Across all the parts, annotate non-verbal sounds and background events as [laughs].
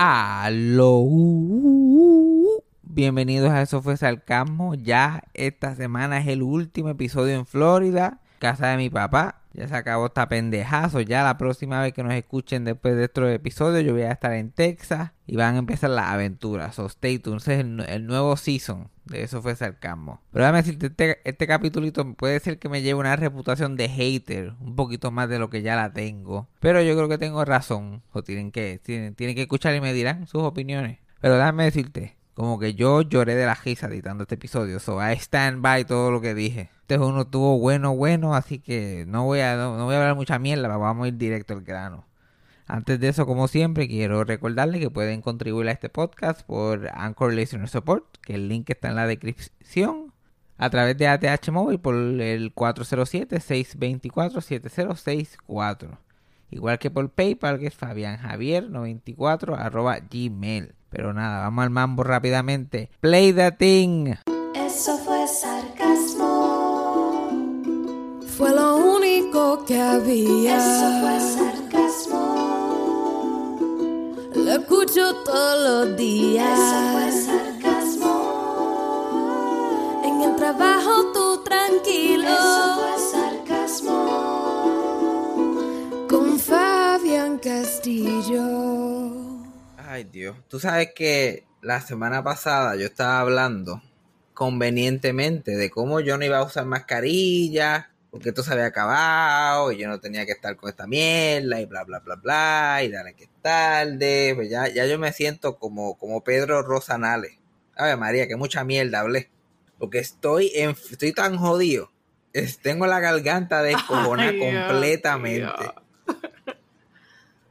Aló. Bienvenidos a Eso fue Sarcasmo. Ya esta semana es el último episodio en Florida, casa de mi papá. Ya se acabó esta pendejazo. Ya la próxima vez que nos escuchen después de estos episodios, yo voy a estar en Texas y van a empezar las aventuras. So stay tuned. El, nuevo season de Eso fue Sarcasmo. Pero déjame decirte, este, este puede ser que me lleve una reputación de hater, un poquito más de lo que ya la tengo. Pero yo creo que tengo razón. O tienen que, tienen, tienen que escuchar y me dirán sus opiniones. Pero déjame decirte, como que yo lloré de la risa editando este episodio. So I stand by todo lo que dije. Este uno tuvo bueno, bueno, así que no voy a, no, voy a hablar mucha mierda, vamos a ir directo al grano. Antes de eso, como siempre, quiero recordarles que pueden contribuir a este podcast por Anchor Listener Support, que el link está en la descripción, a través de ATH Móvil por el 407-624-7064. Igual que por PayPal, que es fabianjavier94 arroba gmail. Pero nada, vamos al mambo rápidamente. Play the thing. Eso fue sarcasmo. Fue lo único que había. Eso fue sarcasmo. Lo escucho todos los días. Eso fue sarcasmo. En el trabajo tú tranquilo. Eso fue sarcasmo. Con Fabián Castillo. Ay Dios, tú sabes que la semana pasada yo estaba hablando convenientemente de cómo yo no iba a usar mascarilla, porque esto se había acabado y yo no tenía que estar con esta mierda y bla bla bla bla y dale que es tarde, pues ya, ya yo me siento como, como Pedro Rosanales. A ver María, que mucha mierda hablé, porque estoy, en, estoy tan jodido, es- tengo la garganta [laughs] descojonada Dios completamente.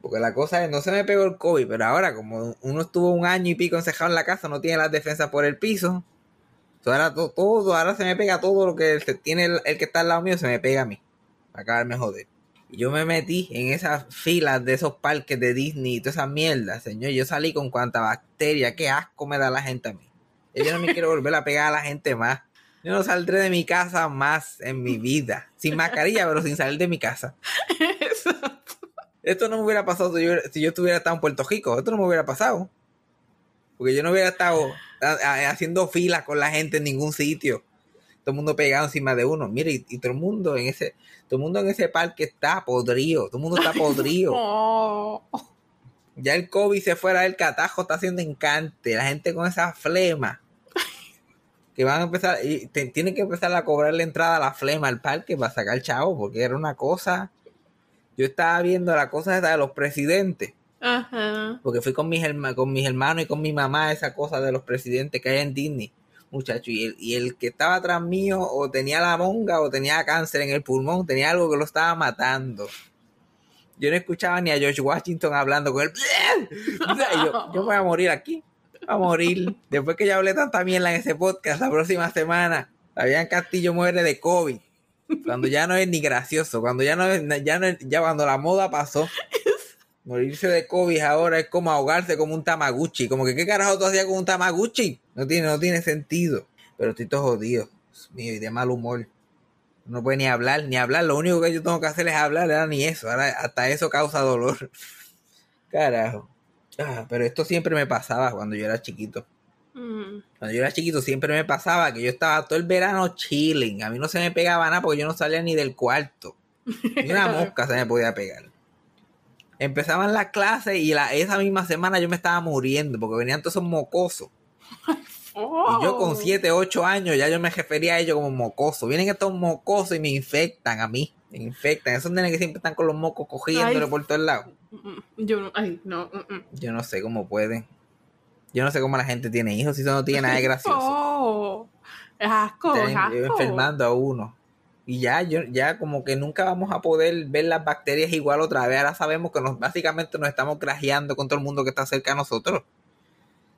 Porque la cosa es, no se me pegó el COVID, pero ahora como uno estuvo un año y pico encejado en la casa, no tiene las defensas por el piso. So, ahora to- todo, ahora se me pega todo lo que tiene el, que está al lado mío, se me pega a mí. Para acabarme de joder. Y yo me metí en esas filas de esos parques de Disney y todas esas mierdas, señor. Yo salí con cuanta bacteria, qué asco me da la gente a mí. Yo no me quiero volver a pegar a la gente más. Yo no saldré de mi casa más en mi vida. Sin mascarilla, pero sin salir de mi casa. [laughs] Esto no me hubiera pasado si yo, si yo estuviera estado en Puerto Rico. Esto no me hubiera pasado. Porque yo no hubiera estado haciendo filas con la gente en ningún sitio. Todo el mundo pegado encima de uno. Mire, y, y todo el mundo en ese, todo el mundo en ese parque está podrido. Todo el mundo está podrido. Ya el COVID se fuera del catajo, está haciendo encante. La gente con esa flema. Que van a empezar, y te- tienen que empezar a cobrar la entrada a la flema al parque para sacar chavo, porque era una cosa. Yo estaba viendo la cosa esa de los presidentes, Ajá. porque fui con mis, herma- con mis hermanos y con mi mamá, esa cosa de los presidentes que hay en Disney, muchacho. Y el, y el que estaba atrás mío, o tenía la monga, o tenía cáncer en el pulmón, tenía algo que lo estaba matando. Yo no escuchaba ni a George Washington hablando con él. [laughs] Yo, yo voy a morir aquí. A morir. Después que ya hablé tanta mierda en ese podcast, la próxima semana, Fabián Castillo muere de COVID. Cuando ya no es ni gracioso, cuando ya no es, ya no es- ya cuando la moda pasó. Morirse de COVID ahora es como ahogarse como un tamaguchi. Como que, ¿qué carajo tú hacías con un tamaguchi? No tiene, no tiene sentido. Pero estoy todo jodido. Dios mío, y de mal humor. No puede ni hablar, ni hablar. Lo único que yo tengo que hacer es hablar. Ahora ni eso. Ahora hasta eso causa dolor. Carajo. Ah, pero esto siempre me pasaba cuando yo era chiquito. Mm. Cuando yo era chiquito siempre me pasaba que yo estaba todo el verano chilling. A mí no se me pegaba nada porque yo no salía ni del cuarto. [laughs] Ni una mosca se me podía pegar. Empezaban las clases y la, esa misma semana yo me estaba muriendo porque venían todos esos mocosos. Oh. Y yo con 7, 8 años ya yo me refería a ellos como mocosos. Vienen estos mocosos y me infectan a mí. Me infectan. Esos nenes que siempre están con los mocos cogiéndole Ay. por todos lados. Mm, Yo no. Ay, no. mm, mm. Yo no sé cómo pueden. Yo no sé cómo la gente tiene hijos si eso no tiene nada de gracioso. [laughs] Oh. Es asco, es asco. enfermando a uno. Y ya, yo, ya como que nunca vamos a poder ver las bacterias igual otra vez. Ahora sabemos que nos, básicamente nos estamos grajeando con todo el mundo que está cerca de nosotros.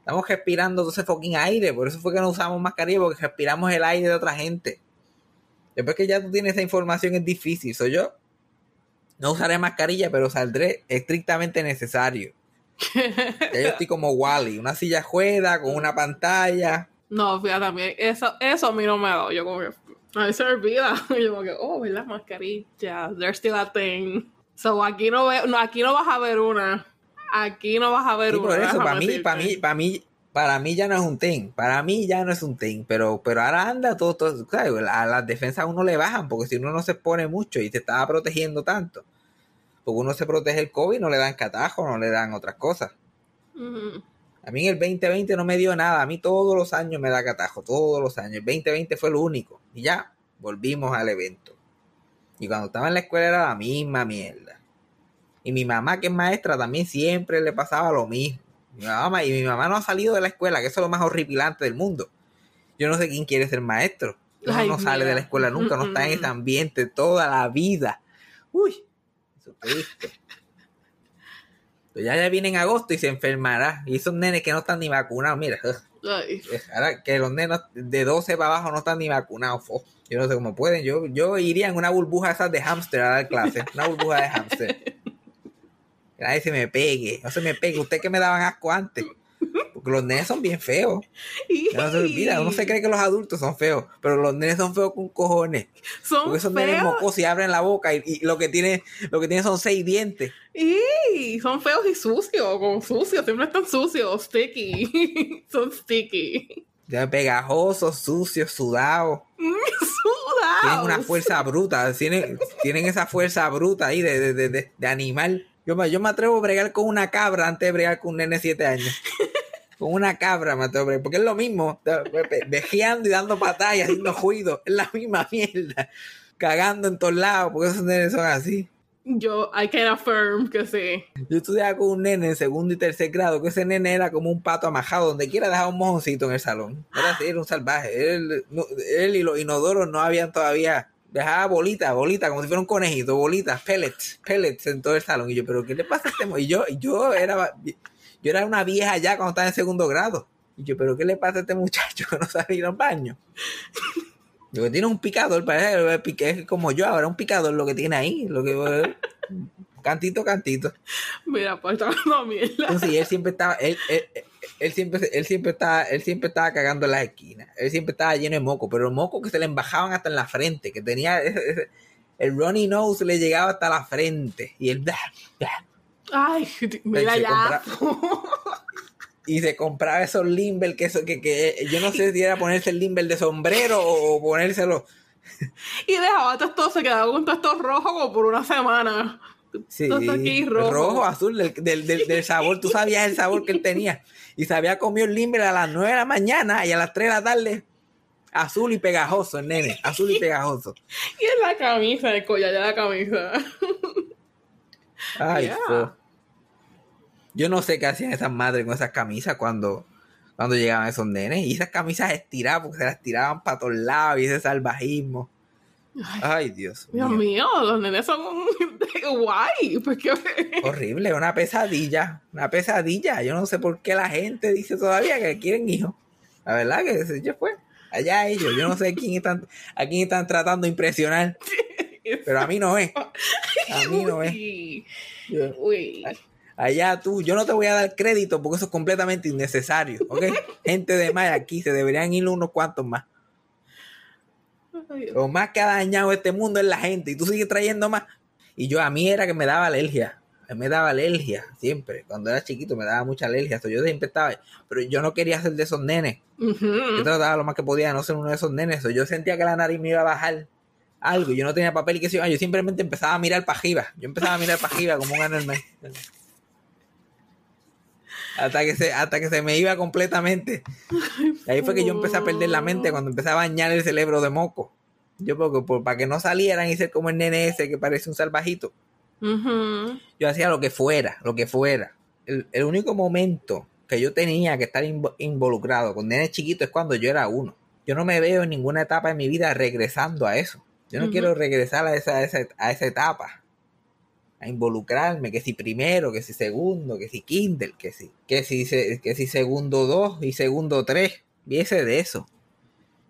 Estamos respirando todo ese fucking aire. Por eso fue que no usamos mascarilla, porque respiramos el aire de otra gente. Después que ya tú tienes esa información es difícil. Soy yo. No usaré mascarilla, pero saldré estrictamente necesario. [laughs] Ya yo estoy como Wally, una silla juega con una pantalla. No, fíjate, mí eso, eso a mí no me ha dado. Yo como que, a mí se me olvida. [laughs] Yo como que, oh, ¿verdad? Mascarilla. They're still a thing. So aquí no, ve, no, aquí no vas a ver una. Aquí no vas a ver Sí, uno. por eso, para mí, para mí, para mí, para mí ya no es un thing. Para mí ya no es un thing. Pero, pero ahora anda todo, todo ¿sabes? A las defensas a uno le bajan, porque si uno no se expone mucho y se estaba protegiendo tanto, porque uno se protege el COVID, no le dan catajo, no le dan otras cosas. A mí en el 2020 no me dio nada. A mí todos los años me da catajo, todos los años. El 2020 fue lo único. Y ya, volvimos al evento. Y cuando estaba en la escuela era la misma mierda. Y mi mamá, que es maestra, también siempre le pasaba lo mismo. Mi mamá, y mi mamá no ha salido de la escuela, que eso es lo más horripilante del mundo. Yo no sé quién quiere ser maestro. Uno Ay, no sale mira. de la escuela nunca, no está en ese ambiente toda la vida. Uy, eso es triste. Pero ya, ya viene en agosto y se enfermará. Y esos nenes que no están ni vacunados, mira, Ay, ahora que los nenes de 12 para abajo no están ni vacunados. fo. Yo no sé cómo pueden. Yo, yo iría en una burbuja esas de hámster a dar clase. Una burbuja de hámster. [laughs] Que nadie se me pegue. No se me pegue. Usted que me daban asco antes. Porque los nenes son bien feos. No se [laughs] olvida. Uno se cree que los adultos son feos. Pero los nenes son feos con cojones. Son Porque esos nenes feos. mocosos y abren la boca y, y lo que tienen lo que tienen son seis dientes. Y son feos y sucios, como sucios, siempre están sucios, sticky. [laughs] son sticky. Ya Pegajosos, sucios, sudados. Sudados. [laughs] Tienen una fuerza bruta. Tienen, tienen esa fuerza bruta ahí de, de, de, de- animal. Yo me, yo me atrevo a bregar con una cabra antes de bregar con un nene de siete años. Con una cabra bregar. Porque es lo mismo. ve- Vejeando y dando patadas y haciendo ruido. Es la misma mierda. Cagando en todos lados. Porque esos nenes son así. Yo, I can affirm que sí. Yo estudiaba con un nene en segundo y tercer grado, que ese nene era como un pato amajado, donde quiera dejaba un mojoncito en el salón. Era así, era un salvaje. Él, no- él y los inodoros no habían todavía. Dejaba bolitas, bolitas, como si fuera un conejito, bolitas, pellets, pellets en todo el salón. Y yo, ¿pero qué le pasa a este mo-?" Y yo, yo era yo era una vieja ya cuando estaba en segundo grado. Y yo, ¿pero qué le pasa a este muchacho que no sabe ir al baño? Lo que tiene un picador, parece que es como yo ahora, un picador lo que tiene ahí. Lo que, cantito, cantito. Mira, pues está hablando mierda. Entonces, él siempre estaba, él, él, él- él siempre, él siempre estaba, él siempre estaba cagando en las esquinas. Él siempre estaba lleno de moco, pero moco que se le embajaban hasta en la frente, que tenía ese- ese- el runny nose le llegaba hasta la frente y él Ay, mira Se ya. [laughs] y se compraba esos limber que eso que, que yo no sé si era ponerse el limber de sombrero o, ponérselo y dejaba todo esto, se quedaba con todo esto rojo como por una semana. sí, Todo aquí rojo. azul del, del, del- del sabor, tú sabías el sabor que él tenía y se había comido el limber a las 9 de la mañana y a las 3 de la tarde azul y pegajoso el nene, azul y [laughs] pegajoso. Y en la camisa, el collar de la camisa. Ay, Yeah. Yo no sé qué hacían esas madres con esas camisas cuando, cuando llegaban esos nenes. Y esas camisas estiradas, porque se las tiraban para todos lados y ese salvajismo. Ay, Dios Dios mío. mío, los nenes son [laughs] guay. Pues que Horrible, una pesadilla. Una pesadilla. Yo no sé por qué la gente dice todavía que quieren hijos. La verdad que yo fue. Allá ellos. Yo no sé quién están, a quién están tratando de impresionar. [laughs] [laughs] Pero a mí no es. [laughs] A mí no es. Uy, Yo- uy. Allá tú, yo no te voy a dar crédito porque eso es completamente innecesario, ¿ok? [laughs] Gente de más aquí, se deberían ir unos cuantos más. Lo más que ha dañado este mundo es la gente y tú sigues trayendo más. Y yo a mí era que me daba alergia, me daba alergia siempre. Cuando era chiquito me daba mucha alergia, yo siempre estaba, pero yo no quería ser de esos nenes. Yo trataba lo más que podía de no ser uno de esos nenes. so, yo sentía que la nariz me iba a bajar algo, yo no tenía papel y que sé yo, yo simplemente empezaba a mirar para arriba. Yo empezaba a mirar para arriba como un anormal. Hasta que, se, hasta que se me iba completamente. Y ahí fue que yo empecé a perder la mente cuando empecé a bañar el cerebro de moco. Yo, porque, por- para que no salieran y ser como el nene ese que parece un salvajito, yo hacía lo que fuera, lo que fuera. El, el único momento que yo tenía que estar invo- involucrado con nenes chiquitos es cuando yo era uno. Yo no me veo en ninguna etapa de mi vida regresando a eso. Yo no quiero regresar a esa, a esa, a esa etapa. A involucrarme, que si primero, que si segundo, que si Kindle, que si, que si, que si segundo dos y segundo tres. Viese de eso.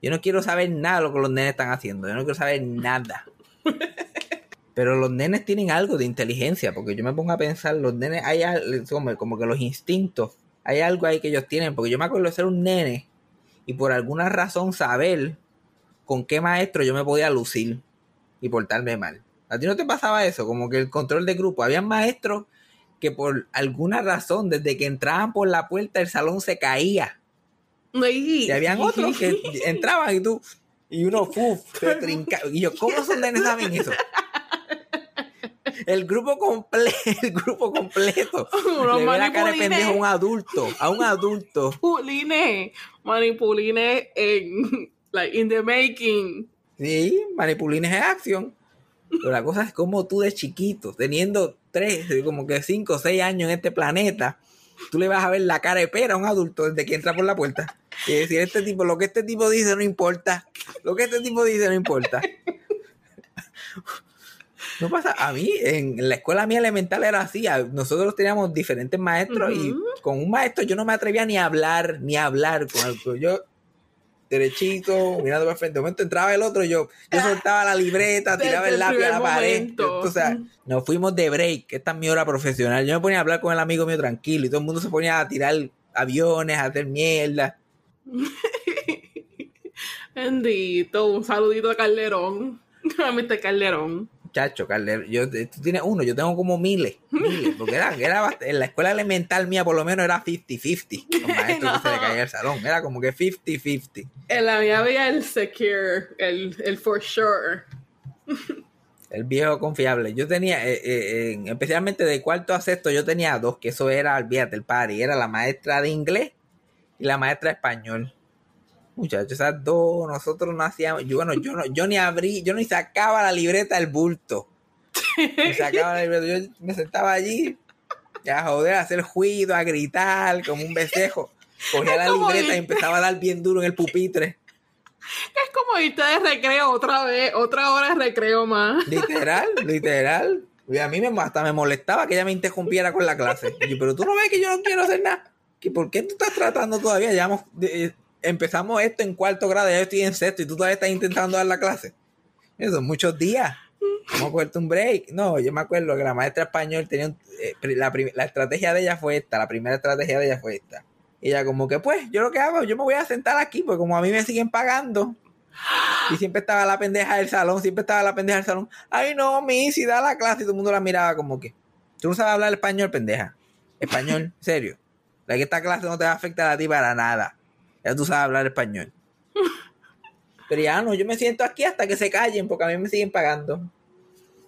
Yo no quiero saber nada de lo que los nenes están haciendo. Yo no quiero saber nada. [laughs] Pero los nenes tienen algo de inteligencia, porque yo me pongo a pensar, los nenes, hay como, como que los instintos, hay algo ahí que ellos tienen, porque yo me acuerdo de ser un nene y por alguna razón saber con qué maestro yo me podía lucir y portarme mal. ¿A ti no te pasaba eso? Como que el control de grupo, había maestros que por alguna razón, desde que entraban por la puerta, el salón se caía. Y, Y habían [laughs] otros que entraban y tú, y uno, uf, se trinca. Y yo, ¿cómo son de saben eso? El grupo completo, [laughs] el grupo completo. [laughs] Unos Le ve la cara de manipulines. pendejo a un adulto, a un adulto. Manipulines, manipulines en, like, in the making. Sí, manipulines en acción. Pero la cosa es como tú de chiquito, teniendo tres, como que cinco o seis años en este planeta, tú le vas a ver la cara de pera a un adulto desde que entra por la puerta. Y decir, este tipo, lo que este tipo dice no importa. Lo que este tipo dice no importa. No pasa, a mí en la escuela mía elemental era así, nosotros teníamos diferentes maestros y con un maestro yo no me atrevía ni a hablar, ni a hablar con el yo derechito, mirando para frente, de momento entraba el otro, yo, yo soltaba la libreta, tiraba el el lápiz a la pared, momento. o sea, nos fuimos de break, esta es mi hora profesional, yo me ponía a hablar con el amigo mío tranquilo y todo el mundo se ponía a tirar aviones, a hacer mierda, [laughs] Bendito, un saludito a Calderón. [laughs] A Mr. Calderón. Chacho, Carler, yo, tú tienes uno, yo tengo como miles, miles, porque era, era en la escuela elemental mía por lo menos era 50-50, los [laughs] maestros que se le caía el salón, era como que 50-50. En la mía había el secure, el, el for sure. El viejo confiable. Yo tenía, eh, eh, en- especialmente de cuarto a sexto, yo tenía dos, que eso era, olvídate, el party, era la maestra de inglés y la maestra de español. Muchachos, esas dos, nosotros no hacíamos, yo, bueno, yo no, yo ni abrí, yo ni sacaba la libreta del bulto. Ni [laughs] sacaba la libreta, yo me sentaba allí, a joder, a hacer juido, a gritar, como un becejo. Cogía la libreta y empezaba a dar bien duro en el pupitre. Es como irte de recreo otra vez, otra hora de recreo más. Literal, literal. Y a mí me, hasta me molestaba que ella me interrumpiera con la clase. Y yo, pero tú no ves que yo no quiero hacer nada. ¿Que ¿Por qué tú estás tratando todavía? Llevamos, de- empezamos esto en cuarto grado, ya yo estoy en sexto y tú todavía estás intentando dar la clase. Eso muchos días. Vamos a cogerte un break. No, yo me acuerdo que la maestra español tenía un- eh, la, estrategia de ella fue esta, la primera estrategia de ella fue esta. Y ella como que pues, yo lo que hago, yo me voy a sentar aquí, porque como a mí me siguen pagando, y siempre estaba la pendeja del salón, siempre estaba la pendeja del salón. Ay, no, mi, si da la clase y todo el mundo la miraba como que. Tú no sabes hablar español, pendeja. Español, [laughs] serio. La que esta clase no te va a afectar a ti para nada. Ya tú sabes hablar español. Pero ya no, yo me siento aquí hasta que se callen porque a mí me siguen pagando.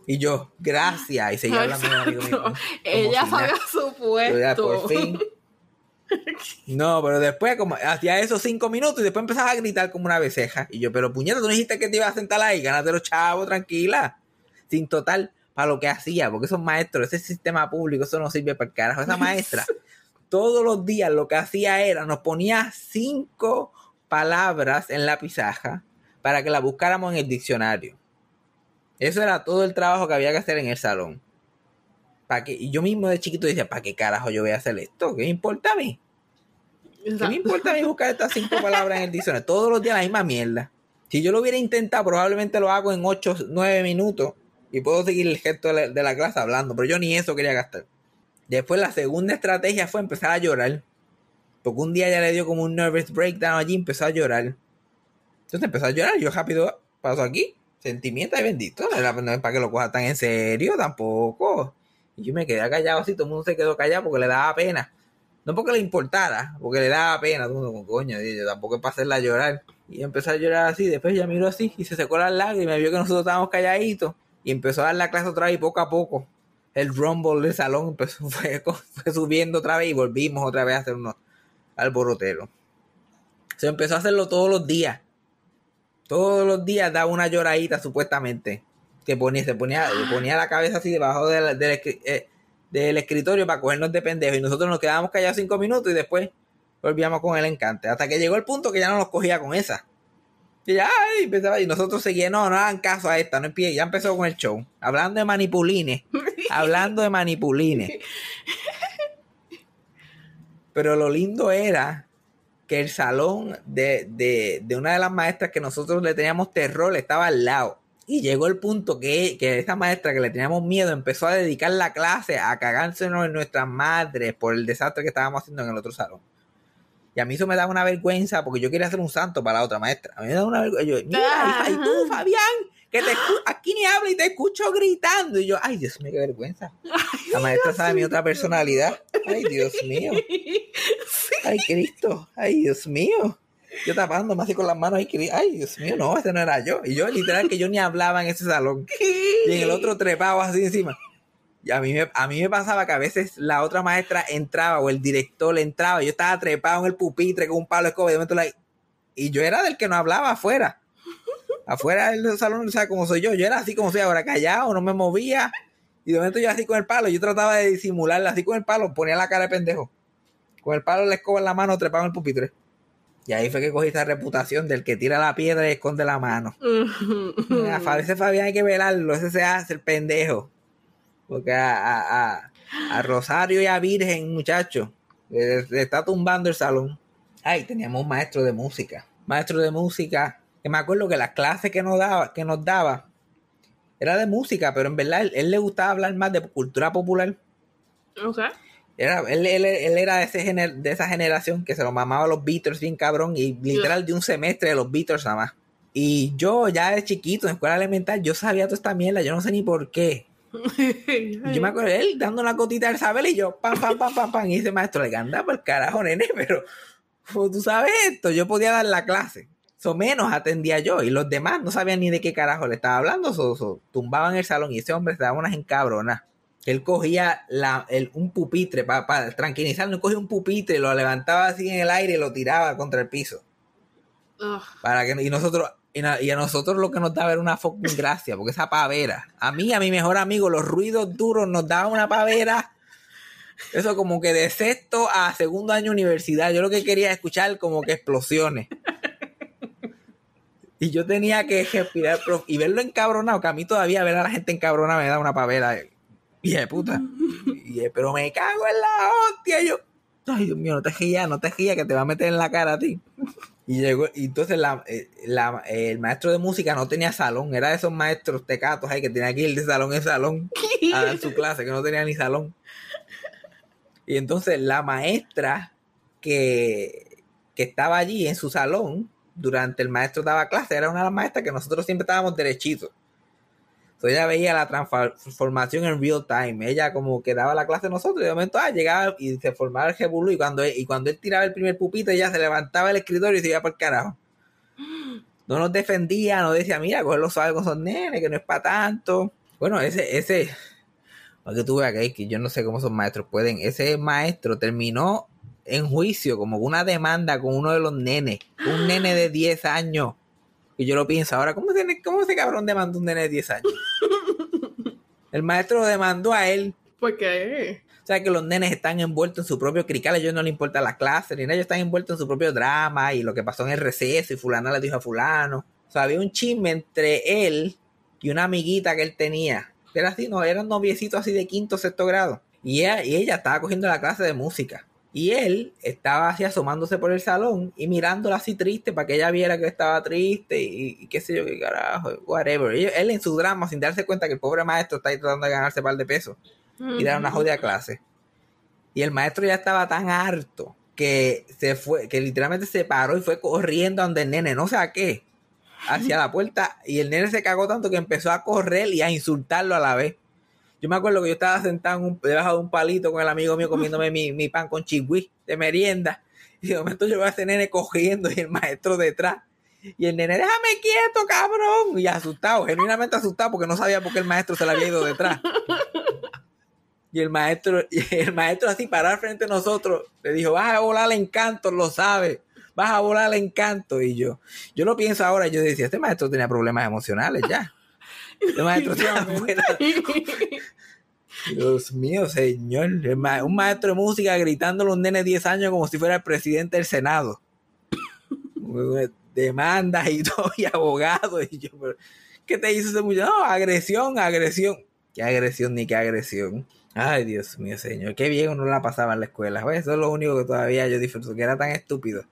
Y yo, gracias. Y seguía hablando con amigo mío. Ella sabía su ya, por puesto. fin. No, pero después, como hacía esos cinco minutos y después empezaba a gritar como una beceja. Y yo, pero puñeta, tú no dijiste que te ibas a sentar ahí, gánate los chavos, tranquila. Sin total, para lo que hacía, porque esos maestros, ese sistema público, eso no sirve para el carajo. Esa maestra, todos los días lo que hacía era, nos ponía cinco palabras en la pizarra para que la buscáramos en el diccionario. Eso era todo el trabajo que había que hacer en el salón. ¿Para qué? Y yo mismo de chiquito decía, ¿para qué carajo yo voy a hacer esto? ¿Qué me importa a mí? ¿Qué me importa a mí buscar estas cinco palabras en el diccionario? Todos los días la misma mierda. Si yo lo hubiera intentado, probablemente lo hago en 8, 9 minutos y puedo seguir el gesto de la, de la clase hablando, pero yo ni eso quería gastar. Después la segunda estrategia fue empezar a llorar. Porque un día ya le dio como un nervous breakdown allí y empezó a llorar. Entonces empezó a llorar y yo rápido paso aquí. Sentimiento de bendito. No es para que lo coja tan en serio tampoco. Y yo me quedé callado así, todo el mundo se quedó callado porque le daba pena. No porque le importara, porque le daba pena. Todo el mundo, coño, y yo tampoco es para hacerla llorar. Y empezó a llorar así, después ella miró así y se secó las lágrimas, vio que nosotros estábamos calladitos y empezó a dar la clase otra vez y poco a poco. El rumble del salón empezó, [laughs] fue, fue subiendo otra vez y volvimos otra vez a hacer unos alboroteros. Se empezó a hacerlo todos los días. Todos los días daba una lloradita supuestamente. Que ponía, se ponía, ponía la cabeza así debajo escri- eh, del escritorio para cogernos de pendejos. Y nosotros nos quedábamos callados cinco minutos y después volvíamos con el encante. Hasta que llegó el punto que ya no nos cogía con esa. Y ya, ay, empezaba, y nosotros seguíamos, no, no hagan caso a esta, no empie- ya empezó con el show. Hablando de manipulines. [laughs] hablando de manipulines. Pero lo lindo era que el salón de, de, de una de las maestras que nosotros le teníamos terror estaba al lado. Y llegó el punto que, que esa maestra que le teníamos miedo empezó a dedicar la clase a cagársenos en nuestras madres por el desastre que estábamos haciendo en el otro salón. Y a mí eso me daba una vergüenza porque yo quería hacer un santo para la otra maestra. A mí me daba una vergüenza. Yo, Mira, y, tú, Fabián, que te aquí ni habla y te escucho gritando. Y yo, ay, Dios mío, qué vergüenza. La maestra sabe mi otra personalidad. Ay, Dios mío. Ay, Cristo. Ay, Dios mío. Yo tapándome así con las manos. Ay, ay, Dios mío, no, este no era yo. Y yo, literal, que yo ni hablaba en ese salón. Y en el otro trepado así encima. Y a mí, me, a mí me pasaba que a veces la otra maestra entraba o el director entraba. y Yo estaba trepado en el pupitre con un palo de escoba. Y, de momento la- y yo era del que no hablaba afuera. Afuera del salón, o sea, como soy yo. Yo era así como soy ahora, callado, no me movía. Y de momento yo así con el palo. Yo trataba de disimularla así con el palo. Ponía la cara de pendejo. Con el palo la escoba en la mano, trepado en el pupitre. Y ahí fue que cogí esa reputación del que tira la piedra y esconde la mano. A ese Fabián hay que velarlo, ese se hace el pendejo. Porque a, a- a- Rosario y a Virgen, muchacho, le, le está tumbando el salón. Ay, teníamos un maestro de música. Maestro de música, que me acuerdo que las clases que nos daba, que nos daba era de música, pero en verdad él, él le gustaba hablar más de cultura popular. Ok. Era, él, él- él era de, ese gener- de esa generación que se lo mamaba a los Beatles bien cabrón y literal de un semestre de los Beatles nada más. Y yo ya de chiquito en escuela elemental yo sabía toda esta mierda, yo no sé ni por qué. [laughs] Yo me acuerdo de él dando una cotita del saber y yo pam, pam, pam, pam, pam. Y ese maestro le anda por el carajo, nene, [laughs] pero como tú sabes esto, yo podía dar la clase. So menos atendía yo y los demás no sabían ni de qué carajo le estaba hablando, so, so, tumbaban el salón y ese hombre se daba unas encabronas. Él cogía la, el, un pupitre para tranquilizarlo, cogía un pupitre, lo levantaba así en el aire y lo tiraba contra el piso. Ugh. Para que, y nosotros, y, a nosotros lo que nos daba era una fucking gracia, porque esa pavera. A mí, a mi mejor amigo, los ruidos duros nos daban una pavera. Eso como que de sexto a segundo año universidad. Yo lo que quería es escuchar como que explosiones. Y yo tenía que respirar y verlo encabronado, que a mí todavía ver a la gente encabronada me da una pavera. Y de puta. Y pero me cago en la hostia. Y yo, ay Dios mío, no te rías, no te rías, que te va a meter en la cara a ti. Y llegó, y entonces la, eh, la- el maestro de música no tenía salón, era de esos maestros tecatos ahí que tenía que ir de salón en salón a dar su [laughs] clase, que no tenía ni salón. Y entonces la maestra que, que estaba allí en su salón, durante el maestro daba clase, era una de las maestras que nosotros siempre estábamos derechitos. Entonces ella veía la transformación en real time. Ella como que daba la clase a nosotros y de momento ah, llegaba y se formaba el jebulú y cuando, él, y cuando él tiraba el primer pupito ella se levantaba del escritorio y se iba por el carajo. [gasps] No nos defendía, no decía, mira, cogerlo suave con esos nenes, que no es para tanto. Bueno, ese, ese, para que tú veas que yo no sé cómo esos maestros pueden, ese maestro terminó en juicio como una demanda con uno de los nenes, un nene de 10 años. Y yo lo pienso ahora, ¿cómo, tiene, cómo ese cabrón demandó un nene de 10 años? [laughs] El maestro lo demandó a él. ¿Por qué? O sea que los nenes están envueltos en su propio crical, a ellos no les importa la clase, ni nada, ellos están envueltos en su propio drama y lo que pasó en el receso y fulana le dijo a fulano. O sea, había un chisme entre él y una amiguita que él tenía. Era así, no, eran noviecitos así de quinto, sexto grado. Y ella, y ella estaba cogiendo la clase de música. Y él estaba así asomándose por el salón y mirándola así triste para que ella viera que estaba triste y, y qué sé yo, qué carajo, whatever. Y él en su drama, sin darse cuenta que el pobre maestro está ahí tratando de ganarse un par de pesos y dar una jodida clase. Y el maestro ya estaba tan harto que se fue, que literalmente se paró y fue corriendo donde el nene, no sé a qué, hacia la puerta. Y el nene se cagó tanto que empezó a correr y a insultarlo a la vez. Yo me acuerdo que yo estaba sentado en un, debajo de un palito con el amigo mío comiéndome mi, mi pan con chigüí de merienda. Y de momento yo veo a ese nene cogiendo y el maestro detrás. Y el nene, déjame quieto, cabrón. Y asustado, genuinamente asustado porque no sabía por qué el maestro se le había ido detrás. Y el maestro, y el maestro así parar frente a nosotros, le dijo, vas a volar el encanto, lo sabes, vas a volar el encanto. Y yo, yo lo pienso ahora, yo decía, este maestro tenía problemas emocionales ya. Este maestro [laughs] Dios mío, señor. El ma- Un maestro de música gritándole a un nene de 10 años como si fuera el presidente del Senado. Demandas y [laughs] todo, y abogados. Y yo, pero, ¿qué te hizo ese muchacho? No, agresión, agresión. ¿Qué agresión ni qué agresión? Ay, Dios mío, señor. Qué bien uno la pasaba en la escuela. Pues Eso es lo único que todavía yo disfruto, que era tan estúpido.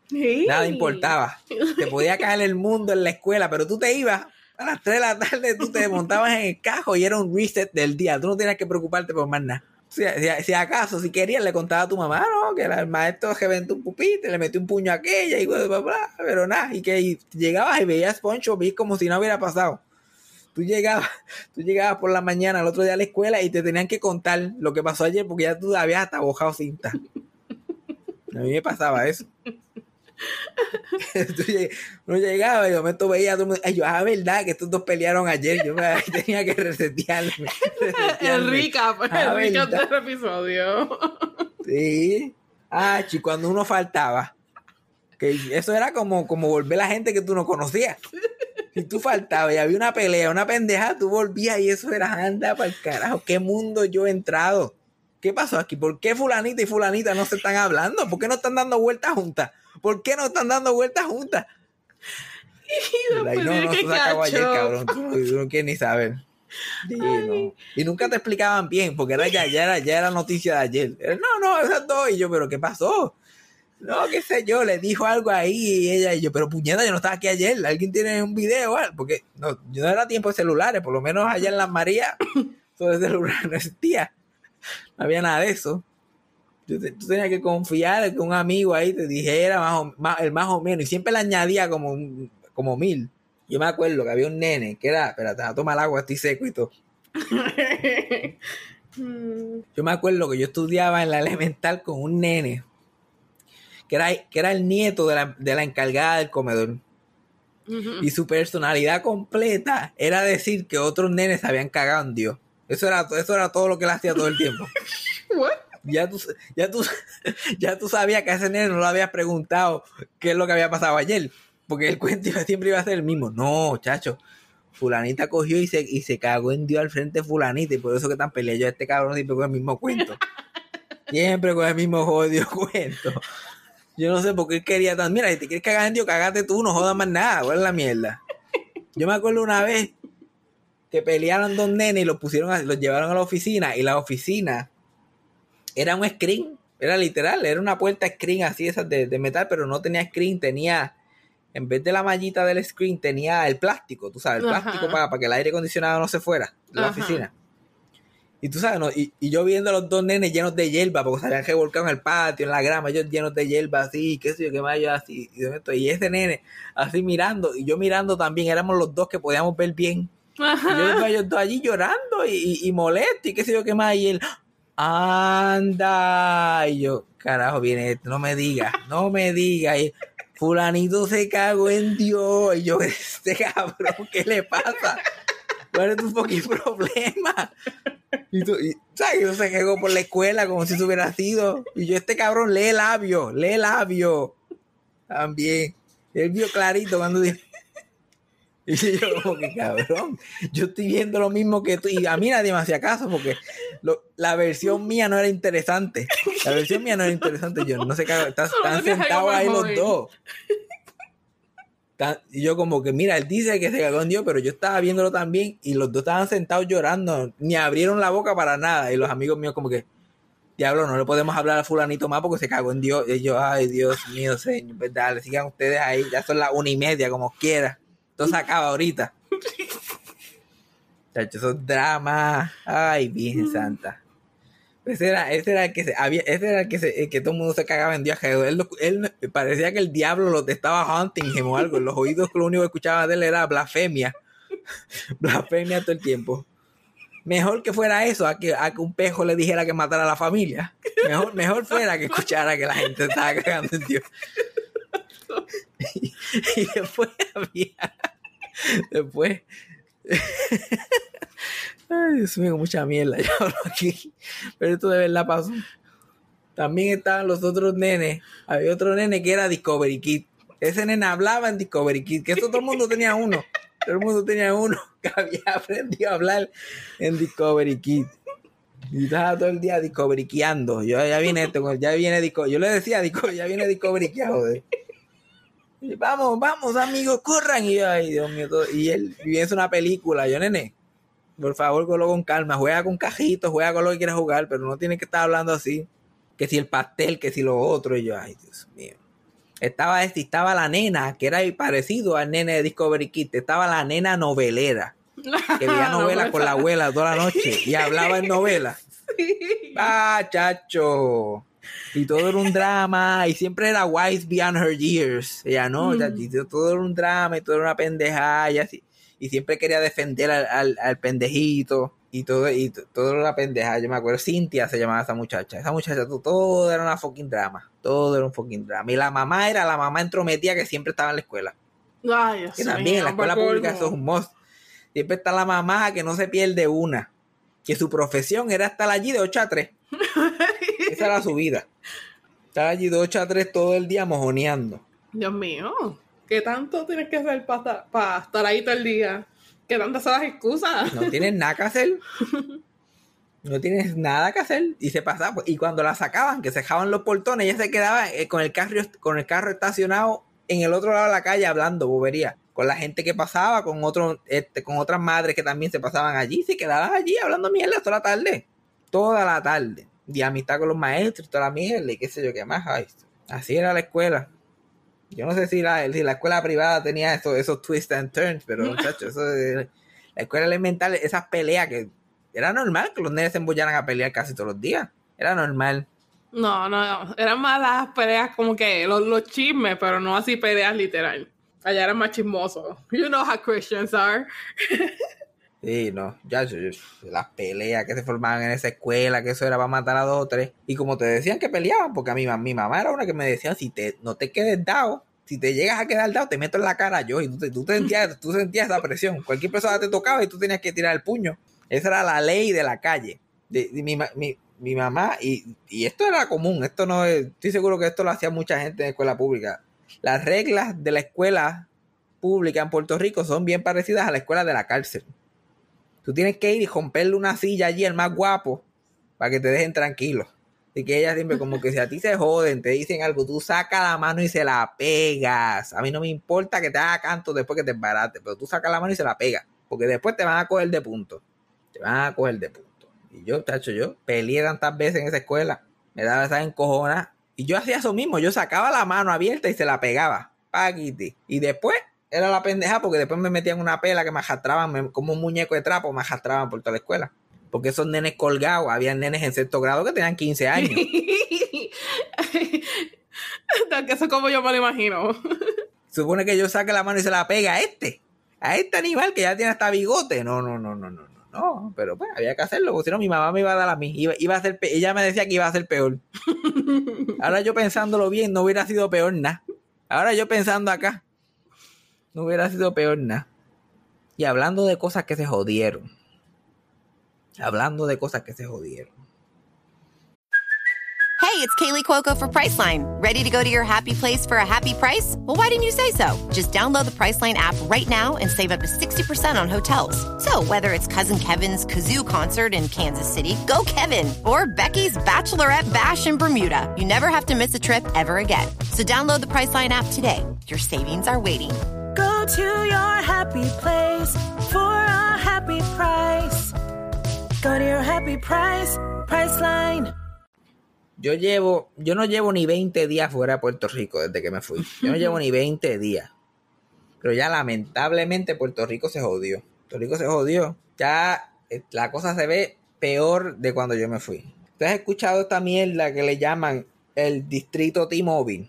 Nada importaba. Te podía caer el mundo en la escuela, pero tú te ibas a las 3 de la tarde, tú te montabas en el cajo y era un reset del día. Tú no tenías que preocuparte por más nada. Si, acaso, si querías, le contaba a tu mamá, no, que el maestro reventó un pupitre, le metió un puño a aquella y bla, bla, bla, pero nada, y que y llegabas y veías Poncho, vi como si no hubiera pasado. tú llegabas, [laughs] tú llegabas por la mañana al otro día a la escuela y te tenían que contar lo que pasó ayer porque ya tú habías hasta bojado cinta. A mí me pasaba eso. [laughs] Uno llegaba y de momento veía a todo el mundo, ay, yo, ah, verdad que estos dos pelearon ayer, yo me tenía que resetearme. El [laughs] [laughs] resetearme. recap, Ah, el episodio. Sí. Ah, chi, cuando uno faltaba. Que eso era como, como volver la gente que tú no conocías. Si tú faltabas y había una pelea, una pendeja, tú volvías y eso era anda para el carajo. ¿Qué mundo yo he entrado? ¿Qué pasó aquí? ¿Por qué fulanita y fulanita no se están hablando? ¿Por qué no están dando vueltas juntas? ¿Por qué no están dando vueltas juntas? Ay, [laughs] no, no, eso se acabó ayer, cabrón. Tú, no- tú no quieres ni saber. Sí, no. Y nunca te explicaban bien, porque era ya, ya, era, ya era noticia de ayer. Era, No, no, esas dos. Y yo, ¿pero qué pasó? No, qué sé yo, le dijo algo ahí y ella y yo, pero puñeta, yo no estaba aquí ayer. ¿Alguien tiene un video? o algo? Porque no, yo no era tiempo de celulares, por lo menos allá en Las Marías, [coughs] todo el celular no existía. No había nada de eso. Tú, te- tú tenías que confiar en que un amigo ahí te dijera más o, más, el más o menos. Y siempre le añadía como, un- como mil. Yo me acuerdo que había un nene que era, espérate, a tomar agua, estoy seco y todo. [laughs] Yo me acuerdo que yo estudiaba en la elemental con un nene que era, que era el nieto de la, de la encargada del comedor. Y su personalidad completa era decir que otros nenes se habían cagado en Dios. Eso era, eso era todo lo que él hacía todo el tiempo. [laughs] What? Ya tú, ya, tú, [laughs] ya tú sabías que a ese nene no le habías preguntado qué es lo que había pasado ayer. Porque el cuento siempre iba a ser el mismo. No, chacho. Fulanita cogió y se, y se cagó en Dios al frente fulanita. Y por eso que tan pelea yo este cabrón siempre con el mismo cuento. Siempre con el mismo jodido [laughs] cuento. Yo no sé por qué quería tan. Mira, si te quieres cagar en Dios, cagate tú, no jodas más nada. ¿Cuál es la mierda? Yo me acuerdo una vez que pelearon dos nenes y los pusieron, a- los llevaron a la oficina. Y la oficina era un screen, era literal, era una puerta screen así esas de, de metal, pero no tenía screen, tenía, en vez de la mallita del screen, tenía el plástico, tú sabes, el Ajá. plástico para, para que el aire acondicionado no se fuera de la Ajá. oficina. Y tú sabes, ¿no? y, y yo viendo a los dos nenes llenos de hierba, porque se habían revolcado en el patio, en la grama, ellos llenos de hierba, así, qué sé yo, qué más, yo así, y, de y ese nene así mirando, y yo mirando también, éramos los dos que podíamos ver bien. Y yo ellos dos allí llorando y, y, y molesto y qué sé yo qué más. Y él, anda. Y yo, carajo, viene esto, no me digas, no me digas. Fulanito se cagó en Dios. Y yo, [laughs] este cabrón, ¿qué le pasa? ¿Cuál es tu fucking problema? Y tú, y, ¿sabes? Yo se cagó por la escuela como si hubiera sido. Y yo, este cabrón, lee labio, lee labio. También. Él vio clarito cuando dijo, [laughs] y yo como que cabrón, yo estoy viendo lo mismo que tú. Y a mí nadie me hacía caso porque lo- la versión mía no era interesante. La versión mía no era interesante. Yo no sé qué, están, están sentados ahí los dos. Y yo como que, mira, él dice que se cagó en Dios, pero yo estaba viéndolo también y los dos estaban sentados llorando, ni abrieron la boca para nada. Y los amigos míos como que, diablo, no le podemos hablar a fulanito más porque se cagó en Dios. Y yo, ay, Dios mío, señor, pues dale, sigan ustedes ahí, ya son las una y media, como quiera. Todo se acaba ahorita. [laughs] Chacho, esos dramas. Ay, Virgen Santa. Ese era, ese era el que se, había, ese era el que se, el que todo el mundo se cagaba en Dios. Él, él parecía que el diablo lo estaba hunting him o algo. En los oídos lo único que escuchaba de él era blasfemia. [laughs] blasfemia todo el tiempo. Mejor que fuera eso a que, a que un pejo le dijera que matara a la familia. Mejor, mejor fuera que escuchara que la gente estaba cagando en Dios. [laughs] y, y después había. [laughs] Después. [laughs] Ay, Dios mío, mucha mierda [laughs] yo hablo aquí. Pero esto de verdad pasó. También estaban los otros nenes. Había otro nene que era Discovery Kid. Ese nene hablaba en Discovery Kid. Que eso todo el mundo tenía uno. Todo el mundo tenía uno que había aprendido a hablar en Discovery Kid. Y estaba todo el día discoveryqueando. Yo ya viene esto, ya viene Disco. Yo le decía Disco, ya viene discoveryqueado, joder. Y vamos, vamos, amigos, corran. Y yo, ay, Dios mío, todo- y él viene una película. Yo, nene, por favor, colo con calma. Juega con cajitos, juega con lo que quieras jugar, pero no tienes que estar hablando así. Que si el pastel, que si lo otro. Y yo, ay, Dios mío. Estaba este, estaba la nena, que era parecido al nene de Discovery Kids. Estaba la nena novelera, que veía [laughs] No, novelas pues, con la abuela toda la noche y hablaba en novelas. [laughs] sí. Ah, chacho. Y todo era un drama. Y siempre era wise beyond her years. Ella no, Mm. y todo era un drama y todo era una pendejada y así. y siempre quería defender al, al, al pendejito y todo, y todo era una pendeja. Yo me acuerdo, Cintia se llamaba esa muchacha. Esa muchacha, todo, todo era una fucking drama. Todo era un fucking drama. Y la mamá era la mamá entrometida que siempre estaba en la escuela. Ay, Que también en la escuela pública eso es un must. Siempre está la mamá que no se pierde una. Que su profesión era estar allí de 8 a 3. [laughs] Esa era su vida. Estar allí de 8 a 3 todo el día mojoneando. Dios mío, ¿qué tanto tienes que hacer para estar ahí todo el día? ¿Qué tantas son las excusas? No tienes nada que hacer. No tienes nada que hacer. Y se pasaba. Y cuando la sacaban, que se dejaban los portones, ella se quedaba eh, con el carro, con el carro estacionado en el otro lado de la calle hablando bobería. Con la gente que pasaba, con otro, este, con otras madres que también se pasaban allí, se quedaban allí hablando mierda toda la tarde. Toda la tarde. Y amistad con los maestros, toda la mierda y qué sé yo qué más. Ay, así era la escuela. Yo no sé si la, si la escuela privada tenía esos, esos twists and turns, pero muchachos, de- la escuela elemental, esas peleas que era normal que los nenes se embollaran a pelear casi todos los días. Era normal. No, no, no. Eran más las peleas como que los, los chismes, pero no así peleas literal. Allá eran más chismosos. You know how Christians are. [laughs] Sí, no, ya, las peleas que se formaban en esa escuela, que eso era para matar a dos o tres. Y como te decían que peleaban, porque a mi, mi mamá era una que me decía, si te, no te quedes dado, si te llegas a quedar dado, te meto en la cara yo. Y tú, sentías, tú sentías esa presión. Cualquier persona te tocaba y tú tenías que tirar el puño. Esa era la ley de la calle. De, mi, mi- mi mamá, y, y esto era común, esto no es, estoy seguro que esto lo hacía mucha gente en escuela pública. Las reglas de la escuela pública en Puerto Rico son bien parecidas a la escuela de la cárcel. Tú tienes que ir y romperle una silla allí al más guapo para que te dejen tranquilo. Así que ella siempre como que si a ti se joden, te dicen algo, tú sacas la mano y se la pegas. A mí no me importa que te haga canto después que te embarates, pero tú sacas la mano y se la pegas. Porque después te van a coger de punto. Te van a coger de punto. Y yo, tacho, yo peleé tantas veces en esa escuela. Me daba esa encojona. Y yo hacía eso mismo. Yo sacaba la mano abierta y se la pegaba. Paquiti. Y después era la pendeja porque después me metían una pela que me arrastraban me- como un muñeco de trapo, me arrastraban por toda la escuela. Porque esos nenes colgados, había nenes en sexto grado que tenían 15 años. [laughs] eso es como yo me lo imagino. Supone que yo saque la mano y se la pega a este. A este animal que ya tiene hasta bigote. No, no, no, no, no, no. No, pero pues había que hacerlo, porque si no mi mamá me iba a dar a mí. Iba, iba a ser ella me decía que iba a ser peor. [laughs] Ahora yo pensándolo bien, no hubiera sido peor nada. Ahora yo pensando acá, no hubiera sido peor nada. Y hablando de cosas que se jodieron. Hablando de cosas que se jodieron. Hey, it's Kaylee Cuoco for Priceline. Ready to go to your happy place for a happy price? Well, why didn't you say so? Just download the Priceline app right now and save up to 60% on hotels. So, whether it's Cousin Kevin's Kazoo concert in Kansas City, go Kevin, or Becky's Bachelorette Bash in Bermuda, you never have to miss a trip ever again. So, download the Priceline app today. Your savings are waiting. Go to your happy place for a happy price. Go to your happy price, Priceline. Yo llevo, yo no llevo ni 20 días fuera de Puerto Rico desde que me fui. Yo no llevo ni 20 días. Pero ya lamentablemente Puerto Rico se jodió. Puerto Rico se jodió. Ya eh, la cosa se ve peor de cuando yo me fui. ¿Tú has escuchado esta mierda que le llaman el distrito T-Mobile?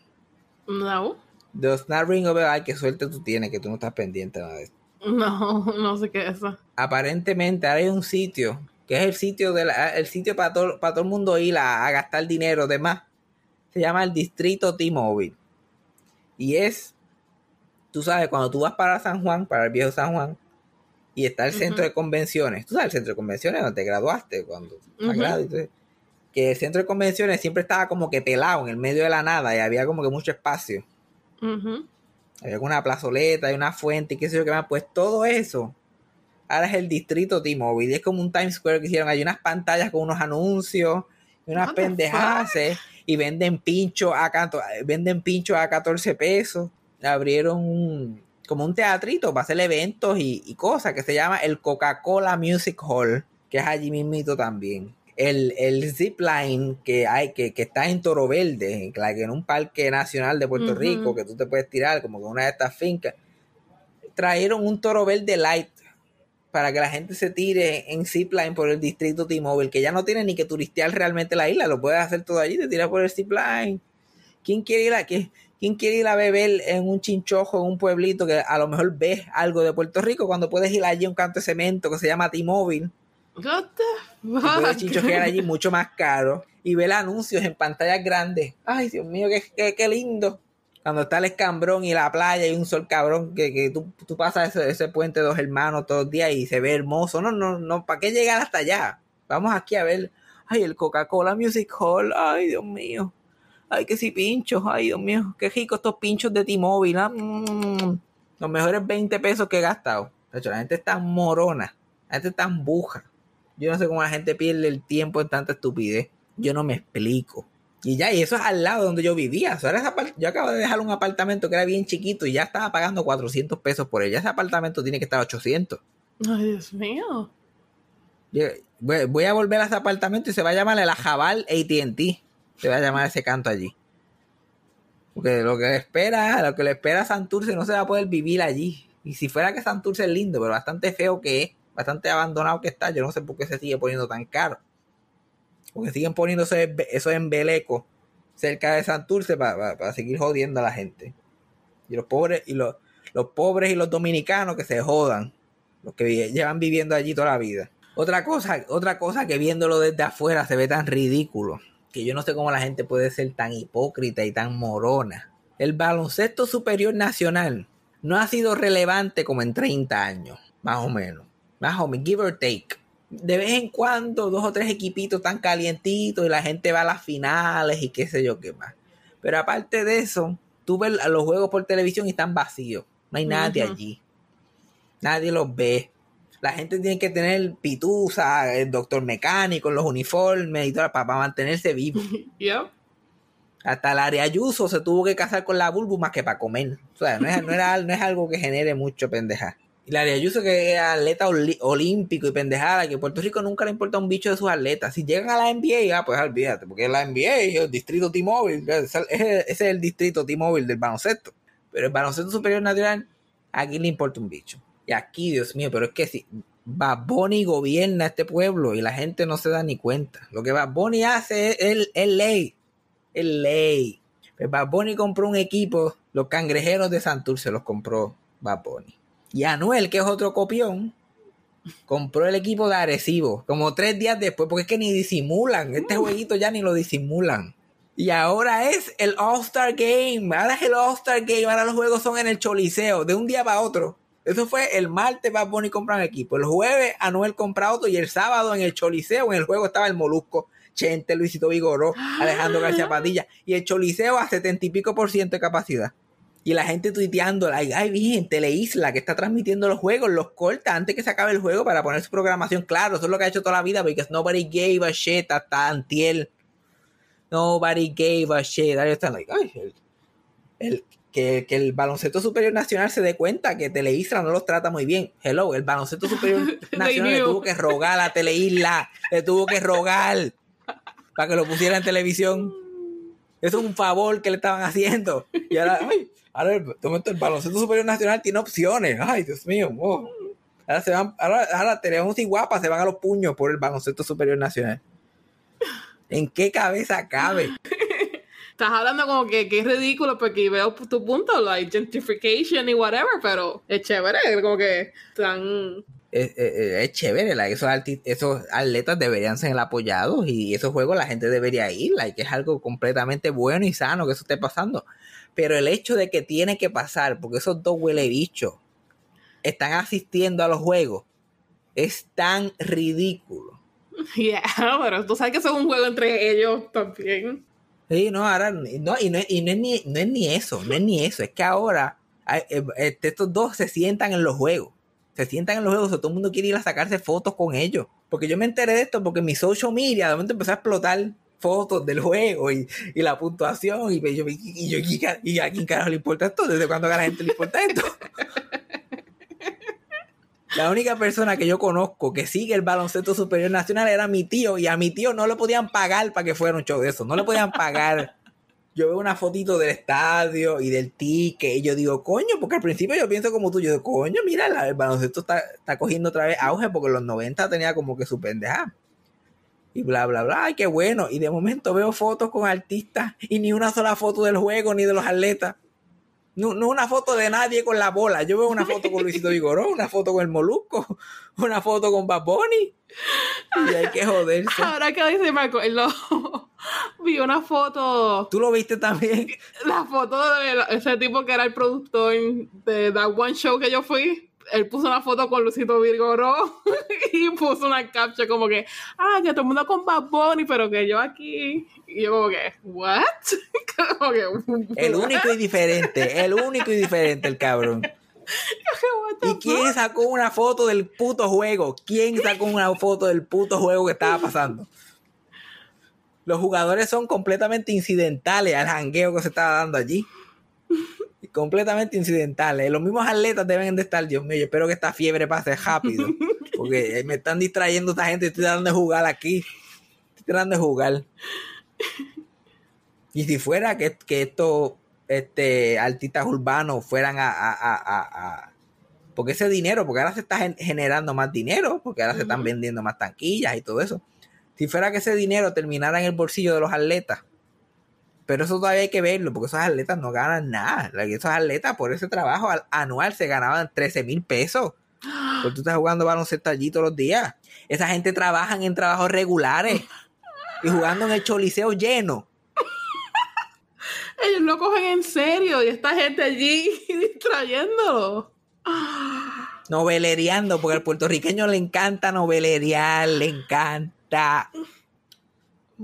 No, Does not ring. Ay, qué suerte tú tienes que tú no estás pendiente nada de esto. no, [laughs] no sé qué es eso. aparentemente ahora hay un sitio que es el sitio de la- el sitio para todo, para todo el mundo ir a, a gastar dinero demás se llama el distrito T-Mobile y es tú sabes cuando tú vas para San Juan para el viejo San Juan y está el centro de convenciones tú sabes el centro de convenciones donde te graduaste cuando te Ujú. graduaste, entonces, que el centro de convenciones siempre estaba como que pelado en el medio de la nada y había como que mucho espacio Ujú. había una plazoleta y una fuente y qué sé yo qué más. Pues todo eso ahora es el distrito T-Mobile. y Es como un Times Square que hicieron. Hay unas pantallas con unos anuncios y unas pendejadas y venden pinchos a, canto- venden pinchos a 14 pesos. Abrieron un, como un teatrito para hacer eventos y, y cosas que se llama el Coca-Cola Music Hall, que es allí mismito también. El, el zipline que hay, que, que está en Toro Verde, en, en un parque nacional de Puerto. Rico, que tú te puedes tirar como que una de estas fincas. Trajeron un Toro Verde Light para que la gente se tire en zipline por el distrito T-Mobile, que ya no tiene ni que turistear realmente la isla, lo puedes hacer todo allí, te tiras por el zipline. ¿Quién quiere ir a qué? ¿Quién quiere ir a beber en un chinchojo en un pueblito que a lo mejor ves algo de Puerto Rico cuando puedes ir allí a un canto de cemento que se llama T-Mobile? What the fuck? chinchojear allí mucho más caro y ver anuncios en pantallas grandes. Ay, Dios mío, qué, qué, qué lindo. Cuando está el escambrón y la playa y un sol cabrón, que, que tú, tú pasas ese, ese puente de dos hermanos todos los días y se ve hermoso. No, no, no, ¿para qué llegar hasta allá? Vamos aquí a ver, ay, el Coca-Cola Music Hall, ay, Dios mío. Ay, que si pinchos, ay, Dios mío, qué rico estos pinchos de T-Mobile. ah, mm, los mejores 20 pesos que he gastado. De hecho, la gente está morona, la gente está buja. Yo no sé cómo la gente pierde el tiempo en tanta estupidez. Yo no me explico. Y ya, y eso es al lado donde yo vivía. O sea, yo acabo de dejar un apartamento que era bien chiquito y ya estaba pagando 400 pesos por él. Ya ese apartamento tiene que estar 800. Ay, Dios mío. Yo- voy, voy a volver a ese apartamento y se va a llamar el Ajabal ATT. Se va a llamar ese canto allí. Porque lo que le espera, lo que le espera a Santurce no se va a poder vivir allí. Y si fuera que Santurce es lindo, pero bastante feo que es, bastante abandonado que está, yo no sé por qué se sigue poniendo tan caro. Porque siguen poniéndose eso en Beleco, cerca de Santurce, para seguir jodiendo a la gente. Y los pobres, y los, los pobres y los dominicanos que se jodan. Los que llevan viviendo allí toda la vida. Otra cosa, otra cosa que viéndolo desde afuera se ve tan ridículo. Que yo no sé cómo la gente puede ser tan hipócrita y tan morona. El baloncesto superior nacional no ha sido relevante como en 30 años, más o menos. Más o menos, give or take. De vez en cuando, dos o tres equipitos tan calientitos y la gente va a las finales y qué sé yo qué más. Pero aparte de eso, tú ves los juegos por televisión y están vacíos. No hay nadie allí. Nadie los ve. La gente tiene que tener pitusa, el doctor mecánico, los uniformes y todo para, para mantenerse vivo. [laughs] Yep. Hasta el área Ayuso se tuvo que casar con la Bulbu más que para comer. O sea, no es, no era, no es algo que genere mucho pendeja. La área Ayuso que es atleta olímpico y pendejada, que Puerto Rico nunca le importa un bicho de sus atletas. Si llegan a la NBA, ah, pues olvídate, porque la NBA es el distrito T-Mobile, ese es el distrito T-Mobile del baloncesto. Pero el baloncesto superior natural, aquí le importa un bicho. Y aquí, Dios mío, pero es que si Bad Bunny gobierna este pueblo y la gente no se da ni cuenta. Lo que Bad Bunny hace es, es- es ley. Es ley. Pues Bad Bunny compró un equipo, los cangrejeros de Santurce los compró Bad. Y Anuel, que es otro copión, compró el equipo de Arecibo, como tres días después, porque es que ni disimulan. Este jueguito ya ni lo disimulan. Y ahora es el All-Star Game. Ahora es el All-Star Game. Ahora los juegos son en el Choliseo, de un día para otro. Eso fue el martes, Bad Bunny compra un equipo. El jueves, Anuel compra otro. Y el sábado, en el Choliseo, en el juego estaba el Molusco, Chente, Luisito Vigoró, [gasps] Alejandro García Padilla. Y el Choliseo a setenta y pico por ciento de capacidad. Y la gente tuiteando, like, ay, bien, Teleisla, que está transmitiendo los juegos, los corta antes que se acabe el juego para poner su programación. Claro, eso es lo que ha hecho toda la vida, because nobody gave a shit hasta antiel. Nobody gave a shit. Ahí están, like, ay, el, el- que, que el baloncesto superior nacional se dé cuenta que Teleisla no los trata muy bien. Hello, el baloncesto superior [laughs] nacional le tuvo que rogar a Teleisla, le tuvo que rogar [laughs] para que lo pusiera en televisión. Eso es un favor que le estaban haciendo. Y ahora, ay, ahora el, el baloncesto superior nacional tiene opciones. Ay, Dios mío. oh. Ahora se van, ahora, ahora tenemos y guapas se van a los puños por el baloncesto superior nacional. ¿En qué cabeza cabe? [laughs] Estás hablando como que, que es ridículo porque veo tu punto, like gentrification y whatever, pero es chévere, como que están... Es, es- es chévere, like, esos, esos atletas deberían ser apoyados y esos juegos la gente debería ir, like, que es algo completamente bueno y sano que eso esté pasando. Pero el hecho de que tiene que pasar, porque esos dos huele bichos están asistiendo a los juegos, es tan ridículo. [laughs] Yeah, pero tú sabes que es un juego entre ellos también. Sí, no, ahora, no, y, no, y no es ni, no es ni eso, no es ni eso, es que ahora eh, este, estos dos se sientan en los juegos, se sientan en los juegos, o todo el mundo quiere ir a sacarse fotos con ellos, porque yo me enteré de esto porque mi social media de momento empezó a explotar fotos del juego y, y la puntuación y, yo, y, y yo y, ca- y a quién carajo le importa esto, desde cuándo a la gente le importa esto. [laughs] La única persona que yo conozco que sigue el baloncesto superior nacional era mi tío y a mi tío no le podían pagar para que fuera un show de eso, no le podían pagar. Yo veo una fotito del estadio y del ticket y yo digo, coño, porque al principio yo pienso como tú, yo digo, coño, mira, el baloncesto está, está cogiendo otra vez auge porque en los 90 tenía como que su pendeja. y bla, bla, bla, ay, qué bueno. Y de momento veo fotos con artistas y ni una sola foto del juego ni de los atletas. No, no una foto de nadie con la bola. Yo veo una foto con Luisito [laughs] Vigoró, una foto con el Molusco, una foto con Bad Bunny. Y hay que joderse. Ahora que dice Marco, él lo vi una foto, ¿Tú lo viste también? la foto de ese tipo que era el productor de That One Show que yo fui. Él puso una foto con Lucito Virgoró [laughs] y puso una caption como que, ah, que todo el mundo con Bad Bunny, pero que yo aquí. Y yo como que, ¿what? [laughs] como que, El "What?". único y diferente, el único y diferente, el cabrón. [laughs] ¿Y quién sacó una foto del puto juego? ¿Quién sacó una foto del puto juego que estaba pasando? Los jugadores son completamente incidentales al jangueo que se estaba dando allí. Completamente incidentales. Los mismos atletas deben de estar, Dios mío, yo espero que esta fiebre pase rápido. [laughs] Porque eh, me están distrayendo esta gente, estoy tratando de jugar aquí. Estoy tratando de jugar. Y si fuera que, que estos este, artistas urbanos fueran a, a- a- a- a- Porque ese dinero, porque ahora se está gen- generando más dinero, porque ahora se están vendiendo más tanquillas y todo eso. Si fuera que ese dinero terminara en el bolsillo de los atletas, pero eso todavía hay que verlo, porque esos atletas no ganan nada. Esos atletas por ese trabajo al- anual se ganaban 13 mil pesos. Porque [gasps] tú estás jugando baloncesto allí todos los días. Esa gente trabaja en trabajos regulares y jugando en el choliseo lleno. [laughs] Ellos lo cogen en serio y esta gente allí [laughs] distrayéndolo. Novelereando, porque al puertorriqueño le encanta novelerear, le encanta,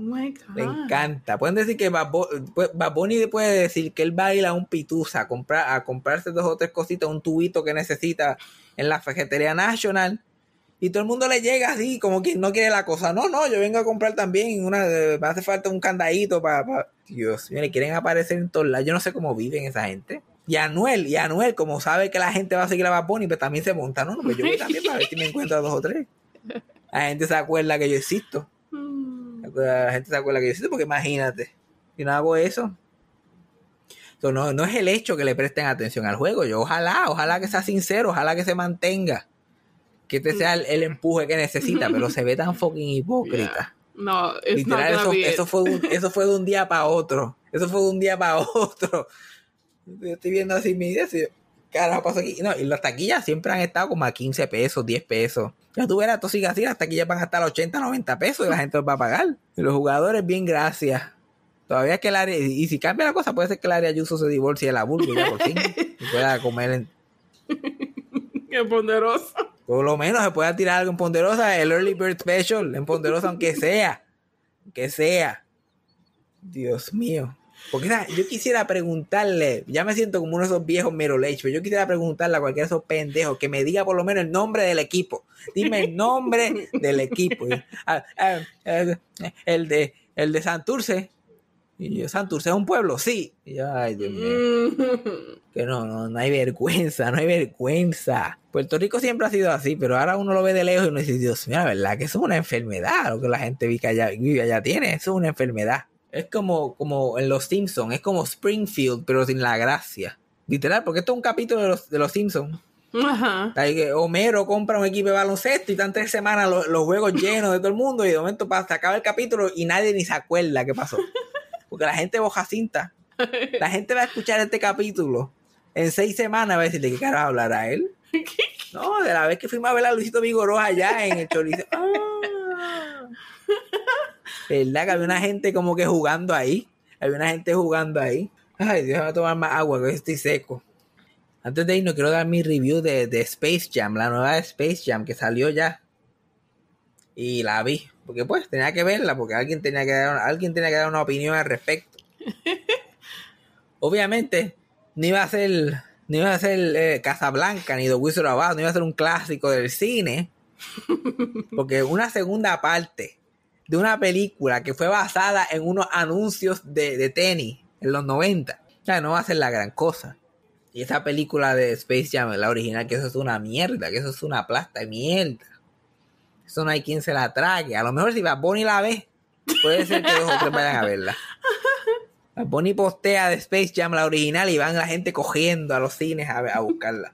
Oh my God. le encanta. Pueden decir que Bad Bu- pu- Bad Bunny puede decir que él va a ir a un pituza a, comprar, a comprarse dos o tres cositas, un tubito que necesita en la Fajetería National. Y todo el mundo le llega así, como quien no quiere la cosa. No, no, yo vengo a comprar también. Una, me hace falta un candadito para. Dios mío, le quieren aparecer en todos lados. Yo no sé cómo viven esa gente. Y Anuel, y Anuel, como sabe que la gente va a seguir a Bad Bunny, pues también se monta, ¿no? Pues yo voy también para ver si me encuentro a dos o tres. La gente se acuerda que yo existo. La gente se acuerda que yo existo porque imagínate, si no hago eso. So, no, no es el hecho que le presten atención al juego. Yo ojalá, ojalá que sea sincero, ojalá que se mantenga. Que este sea el, el empuje que necesita, [laughs] pero se ve tan fucking hipócrita. No, Literal, eso, eso, fue un- [laughs] eso fue de un día para otro. Eso fue de un día para otro. Yo estoy viendo así mi idea. así, Carajo, pasó aquí. No, y las taquillas siempre han estado como a 15 pesos, 10 pesos. Ya tú verás, esto sigue así, las taquillas van a estar a 80, 90 pesos y la gente los va a pagar. Y los jugadores, bien, gracias. Todavía es que el área, y si cambia la cosa, puede ser que el área Ayuso se divorcie de la ya por fin. Y pueda comer en, [laughs] Qué ponderoso. por lo menos se pueda tirar algo en Ponderosa, el Early Bird Special, en Ponderosa, aunque sea. Aunque sea. Dios mío. Porque ¿sabes? yo quisiera preguntarle, ya me siento como uno de esos viejos Merolech, pero yo quisiera preguntarle a cualquiera de esos pendejos que me diga por lo menos el nombre del equipo. Dime el nombre [laughs] del equipo. Ah, ah, ah, el de el de Santurce. Y yo, Santurce es un pueblo, sí. Y yo, ay, Dios mío. Mm. Que no, no, no hay vergüenza, no hay vergüenza. Puerto Rico siempre ha sido así, pero ahora uno lo ve de lejos y uno dice, Dios mío, la verdad que eso es una enfermedad, lo que la gente vive allá, vive allá tiene, eso es una enfermedad. Es como, como en Los Simpsons, es como Springfield, pero sin la gracia. Literal, porque esto es un capítulo de Los, de los Simpsons. Ajá. Que Homero compra un equipo de baloncesto y están tres semanas los, los juegos llenos de todo el mundo y de momento pasa, acaba el capítulo y nadie ni se acuerda qué pasó. Porque la gente boja cinta. La gente va a escuchar este capítulo en seis semanas va a decir de qué carajo hablará él. [laughs] No, de la vez que fuimos a ver a Luisito Vigoró allá en el chorizo. Ah. [laughs] ¿Verdad que había una gente como que jugando ahí? Había una gente jugando ahí. Ay, Dios, voy a tomar más agua, que estoy seco. Antes de irnos, quiero dar mi review de, de Space Jam, la nueva de Space Jam que salió ya. Y la vi. Porque pues tenía que verla, porque alguien tenía que dar, alguien tenía que dar una opinión al respecto. [laughs] Obviamente, no iba a ser, no iba a ser eh, Casablanca ni The Wizard of Oz, no iba a ser un clásico del cine. [laughs] Porque una segunda parte de una película que fue basada en unos anuncios de, de tenis en los 90, o sea, no va a ser la gran cosa. Y esa película de Space Jam, la original, que eso es una mierda, que eso es una plasta de mierda. Eso no hay quien se la trague. A lo mejor si Bad Bunny la ve, puede ser que dos o tres vayan a verla. Bad Bunny postea de Space Jam la original y van la gente cogiendo a los cines a, a buscarla.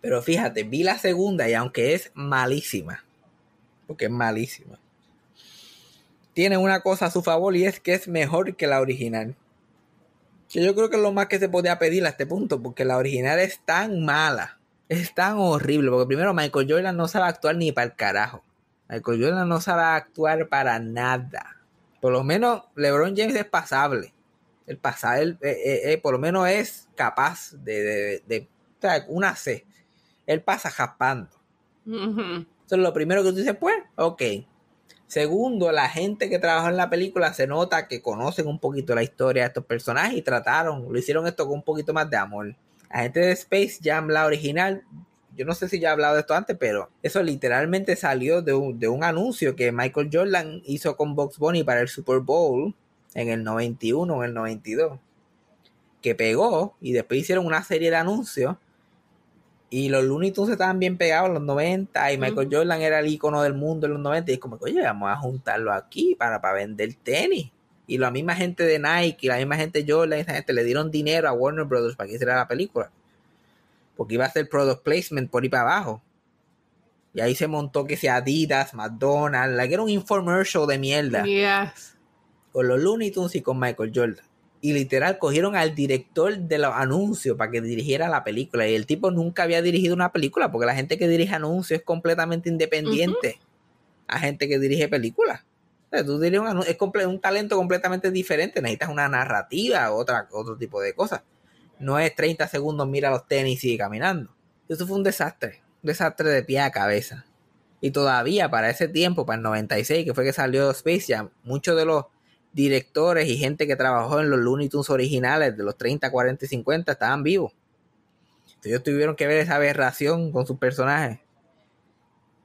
Pero fíjate, vi la segunda y aunque es malísima, porque es malísima, tiene una cosa a su favor y es que es mejor que la original. Que yo creo que es lo más que se podía pedir a este punto, porque la original es tan mala, es tan horrible, porque primero Michael Jordan no sabe actuar ni para el carajo. Michael Jordan no sabe actuar para nada. Por lo menos LeBron James es pasable. El pasar, él, eh, eh, eh, por lo menos es capaz de, de, de- una C. Él pasa jaspando. Ujú. Eso es lo primero que tú dices, pues, ok. Segundo, la gente que trabajó en la película se nota que conocen un poquito la historia de estos personajes y trataron, lo hicieron esto con un poquito más de amor. La gente de Space Jam, la original, yo no sé si ya he hablado de esto antes, pero eso literalmente salió de un, anuncio que Michael Jordan hizo con Box Bunny para el Super Bowl en el 91 o el 92. Que pegó y después hicieron una serie de anuncios y los Looney Tunes estaban bien pegados en los 90 y Michael Jordan era el icono del mundo en los 90 y es como que, oye, vamos a juntarlo aquí para, para vender tenis. Y la misma gente de Nike y la misma gente de Jordan, esa gente le dieron dinero a Warner Brothers para que hiciera la película. Porque iba a ser product placement por ahí para abajo. Y ahí se montó que sea Adidas, McDonald's, la que era un infomercial de mierda Yes. con los Looney Tunes y con Michael Jordan. Y literal cogieron al director de los anuncios para que dirigiera la película. Y el tipo nunca había dirigido una película porque la gente que dirige anuncios es completamente independiente a gente que dirige películas. O sea, tú diriges un es un talento completamente diferente. Necesitas una narrativa, otra, otro tipo de cosas. No es 30 segundos, mira los tenis y sigue caminando. Eso fue un desastre. Un desastre de pie a cabeza. Y todavía para ese tiempo, para el 96, que fue que salió Space Jam, muchos de los directores y gente que trabajó en los Looney Tunes originales de los 30, 40 y 50 estaban vivos. Entonces ellos tuvieron que ver esa aberración con sus personajes.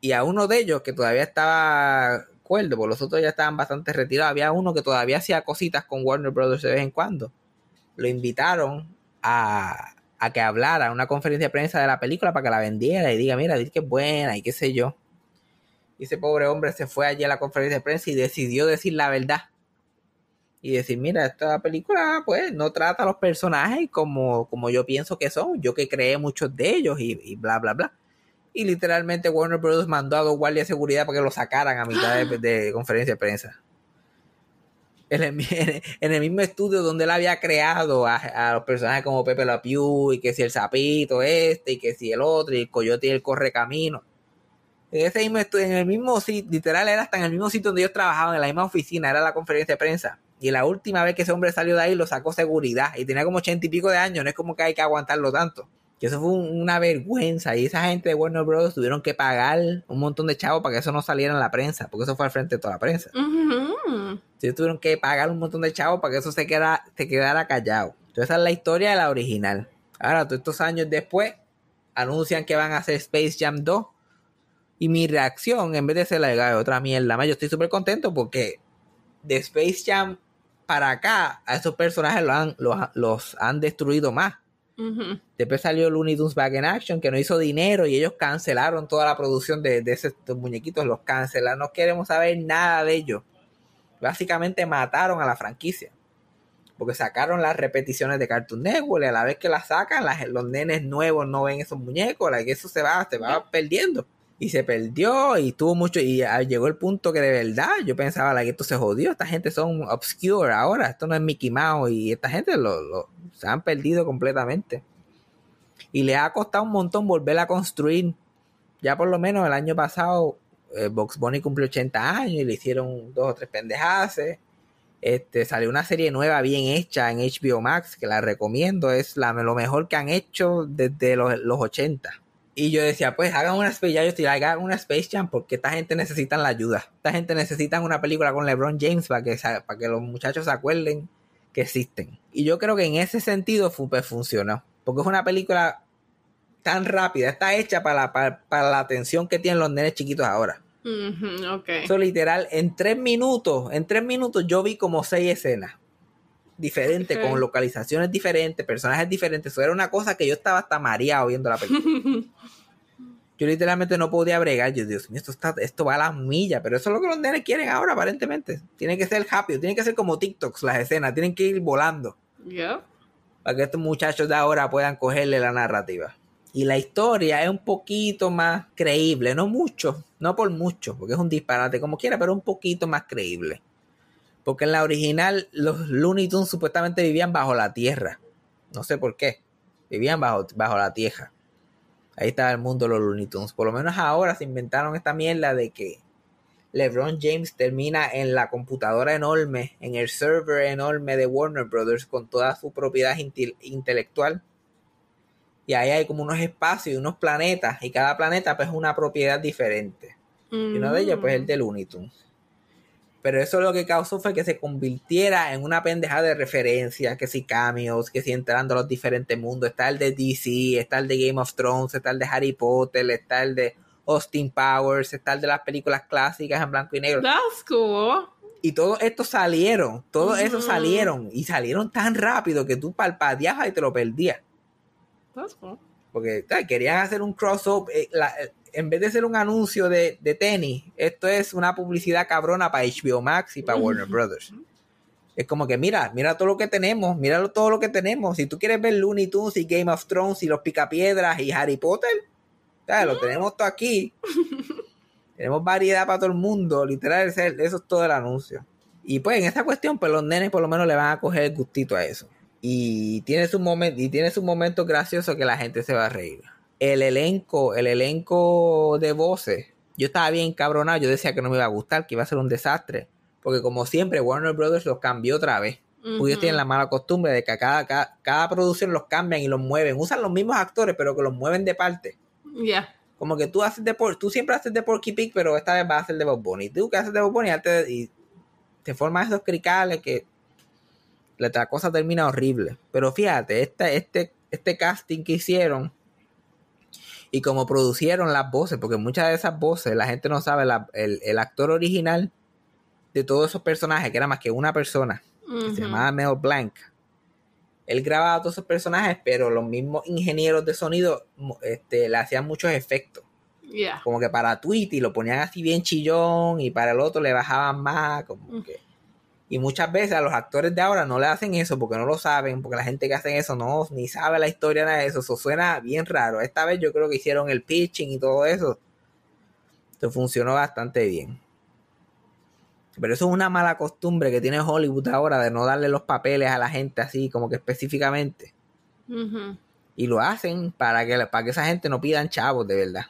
Y a uno de ellos, que todavía estaba cuerdo, porque los otros ya estaban bastante retirados, había uno que todavía hacía cositas con Warner Brothers de vez en cuando. Lo invitaron a, a que hablara una conferencia de prensa de la película para que la vendiera y diga, mira, dice que es buena y qué sé yo. Y ese pobre hombre se fue allí a la conferencia de prensa y decidió decir la verdad. Y decir, mira, esta película pues no trata a los personajes como, como yo pienso que son, yo que creé muchos de ellos y, y bla, bla, bla. Y literalmente Warner Bros. mandó a dos guardias de seguridad para que lo sacaran a mitad de, [gasps] de conferencia de prensa. En el, en el mismo estudio donde él había creado a, a los personajes como Pepe La Pew y que si el sapito este y que si el otro y el coyote y el correcamino. En ese mismo estudio, en el mismo sitio, literal era hasta en el mismo sitio donde ellos trabajaban, en la misma oficina, era la conferencia de prensa. Y la última vez que ese hombre salió de ahí lo sacó seguridad. Y tenía como ochenta y pico de años, no es como que hay que aguantarlo tanto. Que eso fue un- una vergüenza. Y esa gente de Warner Bros. tuvieron que pagar un montón de chavos para que eso no saliera en la prensa. Porque eso fue al frente de toda la prensa. Ellos tuvieron que pagar un montón de chavos para que eso se, quedara, se quedara callado. Entonces esa es la historia de la original. Ahora, todos estos años después, anuncian que van a hacer Space Jam 2. Y mi reacción, en vez de ser la de "Ay, otra mierda más, yo estoy súper contento porque de Space Jam para acá, a esos personajes los han, los, los han destruido más. Después salió Looney Tunes Back in Action, que no hizo dinero y ellos cancelaron toda la producción de, de esos muñequitos, los cancelaron. No queremos saber nada de ellos. Básicamente mataron a la franquicia. Porque sacaron las repeticiones de Cartoon Network y a la vez que las sacan, las- los nenes nuevos no ven esos muñecos, la que eso se va, se va perdiendo. Y se perdió y tuvo mucho, y ah, llegó el punto que de verdad yo pensaba like, que esto se jodió, esta gente son obscure ahora, esto no es Mickey Mouse y esta gente lo, lo- se han perdido completamente. Y le ha costado un montón volver a construir. Ya por lo menos el año pasado, eh, Box Bunny cumplió 80 años y le hicieron dos o tres pendejadas. Este, salió una serie nueva bien hecha en HBO Max, que la recomiendo, es la, lo mejor que han hecho desde los, los 80. Y yo decía, pues hagan una Space Jam, yo estoy, hagan una Space Jam porque esta gente necesita la ayuda. Esta gente necesita una película con LeBron James para que, para que los muchachos se acuerden que existen. Y yo creo que en ese sentido pues, funcionó. Porque es una película tan rápida, está hecha para la, para, para la atención que tienen los nenes chiquitos ahora. Eso literal, en tres minutos, en tres minutos yo vi como seis escenas diferentes, Ok. con localizaciones diferentes, personajes diferentes. Eso era una cosa que yo estaba hasta mareado viendo la película. [laughs] yo literalmente no podía bregar. Yo, Dios mío, esto, está, esto va a las millas, pero eso es lo que los nenes quieren ahora, aparentemente. Tiene que ser rápido, tiene que ser como TikToks las escenas, tienen que ir volando Yep. para que estos muchachos de ahora puedan cogerle la narrativa. Y la historia es un poquito más creíble, no mucho, no por mucho, porque es un disparate como quiera, pero un poquito más creíble. Porque en la original los Looney Tunes supuestamente vivían bajo la tierra. No sé por qué. Vivían bajo, bajo la tierra. Ahí estaba el mundo de los Looney Tunes. Por lo menos ahora se inventaron esta mierda de que LeBron James termina en la computadora enorme, en el server enorme de Warner Brothers con toda su propiedad intel- intelectual. Y ahí hay como unos espacios y unos planetas. Y cada planeta pues es una propiedad diferente. Y uno de ellos pues es el de Looney Tunes. Pero eso lo que causó fue que se convirtiera en una pendeja de referencias, que si cameos, que si entrando a los diferentes mundos. Está el de DC, está el de Game of Thrones, está el de Harry Potter, está el de Austin Powers, está el de las películas clásicas en blanco y negro. That's cool. Y todos estos salieron, todos esos salieron y salieron tan rápido que tú palpadeabas y te lo perdías. That's cool. Porque querían hacer un crossover. eh, la- eh, en vez de ser un anuncio de, de tenis, esto es una publicidad cabrona para HBO Max y para Warner Brothers. Es como que mira, mira todo lo que tenemos, mira todo lo que tenemos. Si tú quieres ver Looney Tunes y Game of Thrones y los Picapiedras y Harry Potter, ¿sabes? lo tenemos todo aquí. [laughs] tenemos variedad para todo el mundo, literal, eso es todo el anuncio. Y pues en esta cuestión, pues los nenes por lo menos le van a coger el gustito a eso. Y tiene su momento, y tiene su momento gracioso que la gente se va a reír. El elenco, el elenco de voces, yo estaba bien cabronado, yo decía que no me iba a gustar, que iba a ser un desastre. Porque como siempre, Warner Brothers los cambió otra vez. Porque ellos tienen la mala costumbre de que a cada, cada, cada producción los cambian y los mueven. Usan los mismos actores, pero que los mueven de parte. Yeah. Como que tú haces de por, tú siempre haces de Porky Pig, pero esta vez vas a hacer de Bob Bunny. Tú que haces de Bob Bunny antes de- y te forman esos cricales que la, la cosa termina horrible. Pero fíjate, este, este, este casting que hicieron y como producieron las voces, porque muchas de esas voces la gente no sabe, la- el, el actor original de todos esos personajes, que era más que una persona, que se llamaba Mel Blanc. Él grababa todos esos personajes, pero los mismos ingenieros de sonido este, le hacían muchos efectos. Yeah. Como que para Tweety lo ponían así bien chillón y para el otro le bajaban más. Como Mm. que... Y muchas veces a los actores de ahora no le hacen eso porque no lo saben, porque la gente que hace eso no ni sabe la historia nada de eso. Eso suena bien raro. Esta vez yo creo que hicieron el pitching y todo eso. Esto funcionó bastante bien. Pero eso es una mala costumbre que tiene Hollywood ahora de no darle los papeles a la gente así, como que específicamente. Y lo hacen para que, para que esa gente no pidan chavos, de verdad.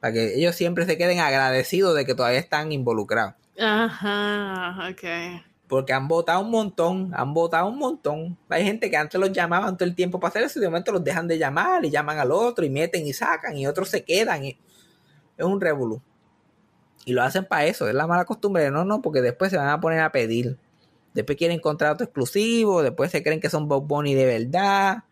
Para que ellos siempre se queden agradecidos de que todavía están involucrados. Ajá, okay. Porque han votado un montón, han votado un montón. Hay gente que antes los llamaban todo el tiempo para hacer eso y de momento los dejan de llamar y llaman al otro y meten y sacan y otros se quedan. y- Es un revolú. Y lo hacen para eso, es la mala costumbre no, no, porque después se van a poner a pedir. Después quieren contrato exclusivo, después se creen que son Box Bunny de verdad.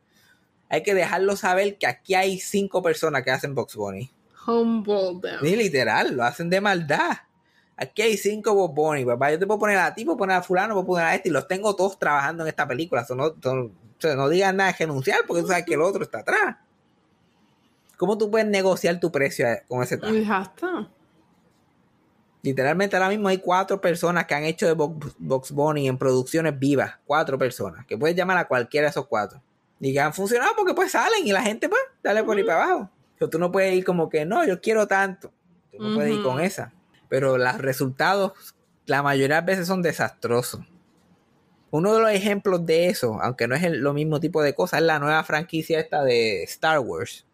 Hay que dejarlo saber que aquí hay cinco personas que hacen Box Bunny. Humble them. Ni literal, lo hacen de maldad. Aquí hay cinco Bob Bunny, papá. Yo te puedo poner a ti, puedo poner a fulano, puedo poner a este y los tengo todos trabajando en esta película. So, no, so, no digan nada de renunciar porque tú sabes que el otro está atrás. ¿Cómo tú puedes negociar tu precio eh, con ese tal? Ya está. Literalmente ahora mismo hay cuatro personas que han hecho de Box, Box Bunny en producciones vivas. Cuatro personas. Que puedes llamar a cualquiera de esos cuatro. Y que han funcionado porque pues salen y la gente pues dale por ahí para abajo. So, tú no puedes ir como que no, yo quiero tanto. Tú no puedes ir con esa. Pero los resultados la mayoría de las veces son desastrosos. Uno de los ejemplos de eso, aunque no es el, lo mismo tipo de cosas, es la nueva franquicia esta de Star Wars.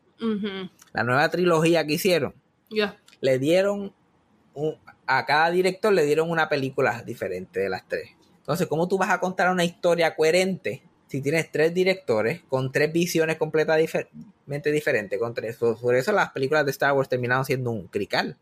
La nueva trilogía que hicieron Yeah. le dieron un- a cada director le dieron una película diferente de las tres. Entonces, ¿cómo tú vas a contar una historia coherente si tienes tres directores con tres visiones completamente diferentes? Con tres. Por, por eso las películas de Star Wars terminaron siendo un crical.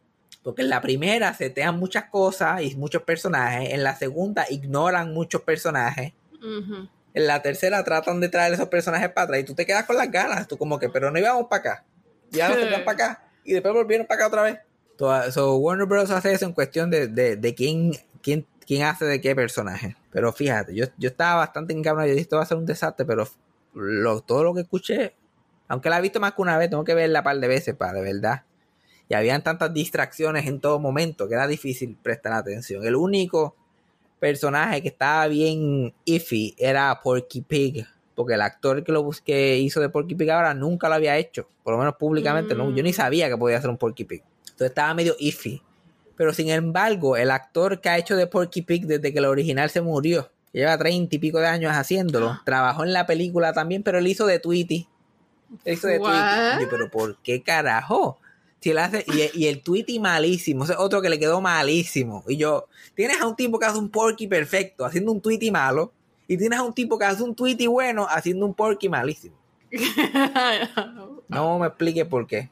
Porque en la primera se tean muchas cosas y muchos personajes. En la segunda ignoran muchos personajes. En la tercera tratan de traer esos personajes para atrás y tú te quedas con las ganas. Tú como que, pero no íbamos para acá. Ya nos para acá. Y después volvieron para acá otra vez. So, so, Warner Bros. hace eso en cuestión de, de, de quién, quién, quién hace de qué personaje. Pero fíjate, yo, yo estaba bastante encabronado. Yo dije, esto va a ser un desastre, pero lo, todo lo que escuché, aunque la he visto más que una vez, tengo que verla un par de veces para de verdad. Y habían tantas distracciones en todo momento que era difícil prestar atención. El único personaje que estaba bien iffy era Porky Pig. Porque el actor que lo bus- que hizo de Porky Pig ahora nunca lo había hecho. Por lo menos públicamente. no, yo ni sabía que podía ser un Porky Pig. Entonces estaba medio iffy. Pero sin embargo, el actor que ha hecho de Porky Pig desde que el original se murió, que lleva treinta y pico de años haciéndolo, trabajó en la película también, pero él hizo de Tweety. Él hizo de? Tweety. Yo, pero ¿por qué carajo? Si él hace, y, y el Tweety malísimo, ese otro que le quedó malísimo. Y yo, tienes a un tipo que hace un Porky perfecto haciendo un Tweety malo, y tienes a un tipo que hace un Tweety bueno haciendo un Porky malísimo. [laughs] No me explique por qué.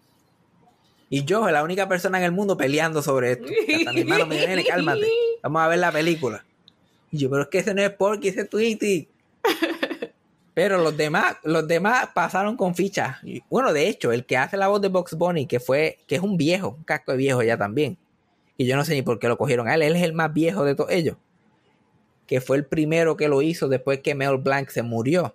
Y yo, la única persona en el mundo peleando sobre esto. Que Hasta mi hermano me dijo, "Nene, cálmate. Vamos a ver la película. Y yo, pero es que ese no es Porky, ese es Tweety. Pero los demás, los demás pasaron con fichas. Y, Bueno, de hecho, el que hace la voz de Box Bunny, que fue, que es un viejo, un casco de viejo ya también. Y yo no sé ni por qué lo cogieron a él. Él es el más viejo de todos ellos. Que fue el primero que lo hizo después que Mel Blanc se murió.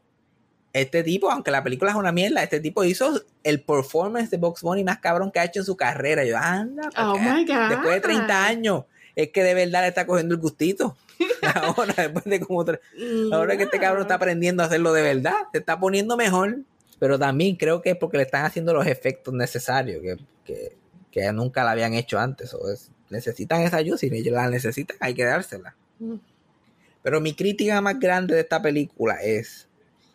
Este tipo, aunque la película es una mierda, este tipo hizo el performance de Box Bunny más cabrón que ha hecho en su carrera. Yo, anda, Oh my God. después de 30 años, es que de verdad le está cogiendo el gustito. [laughs] Ahora, después de como tre- Ahora que este cabrón está aprendiendo a hacerlo de verdad, se está poniendo mejor. Pero también creo que es porque le están haciendo los efectos necesarios que, que, que nunca la habían hecho antes. O es- necesitan esa ayuda, si ellos la necesitan, hay que dársela. Pero mi crítica más grande de esta película es,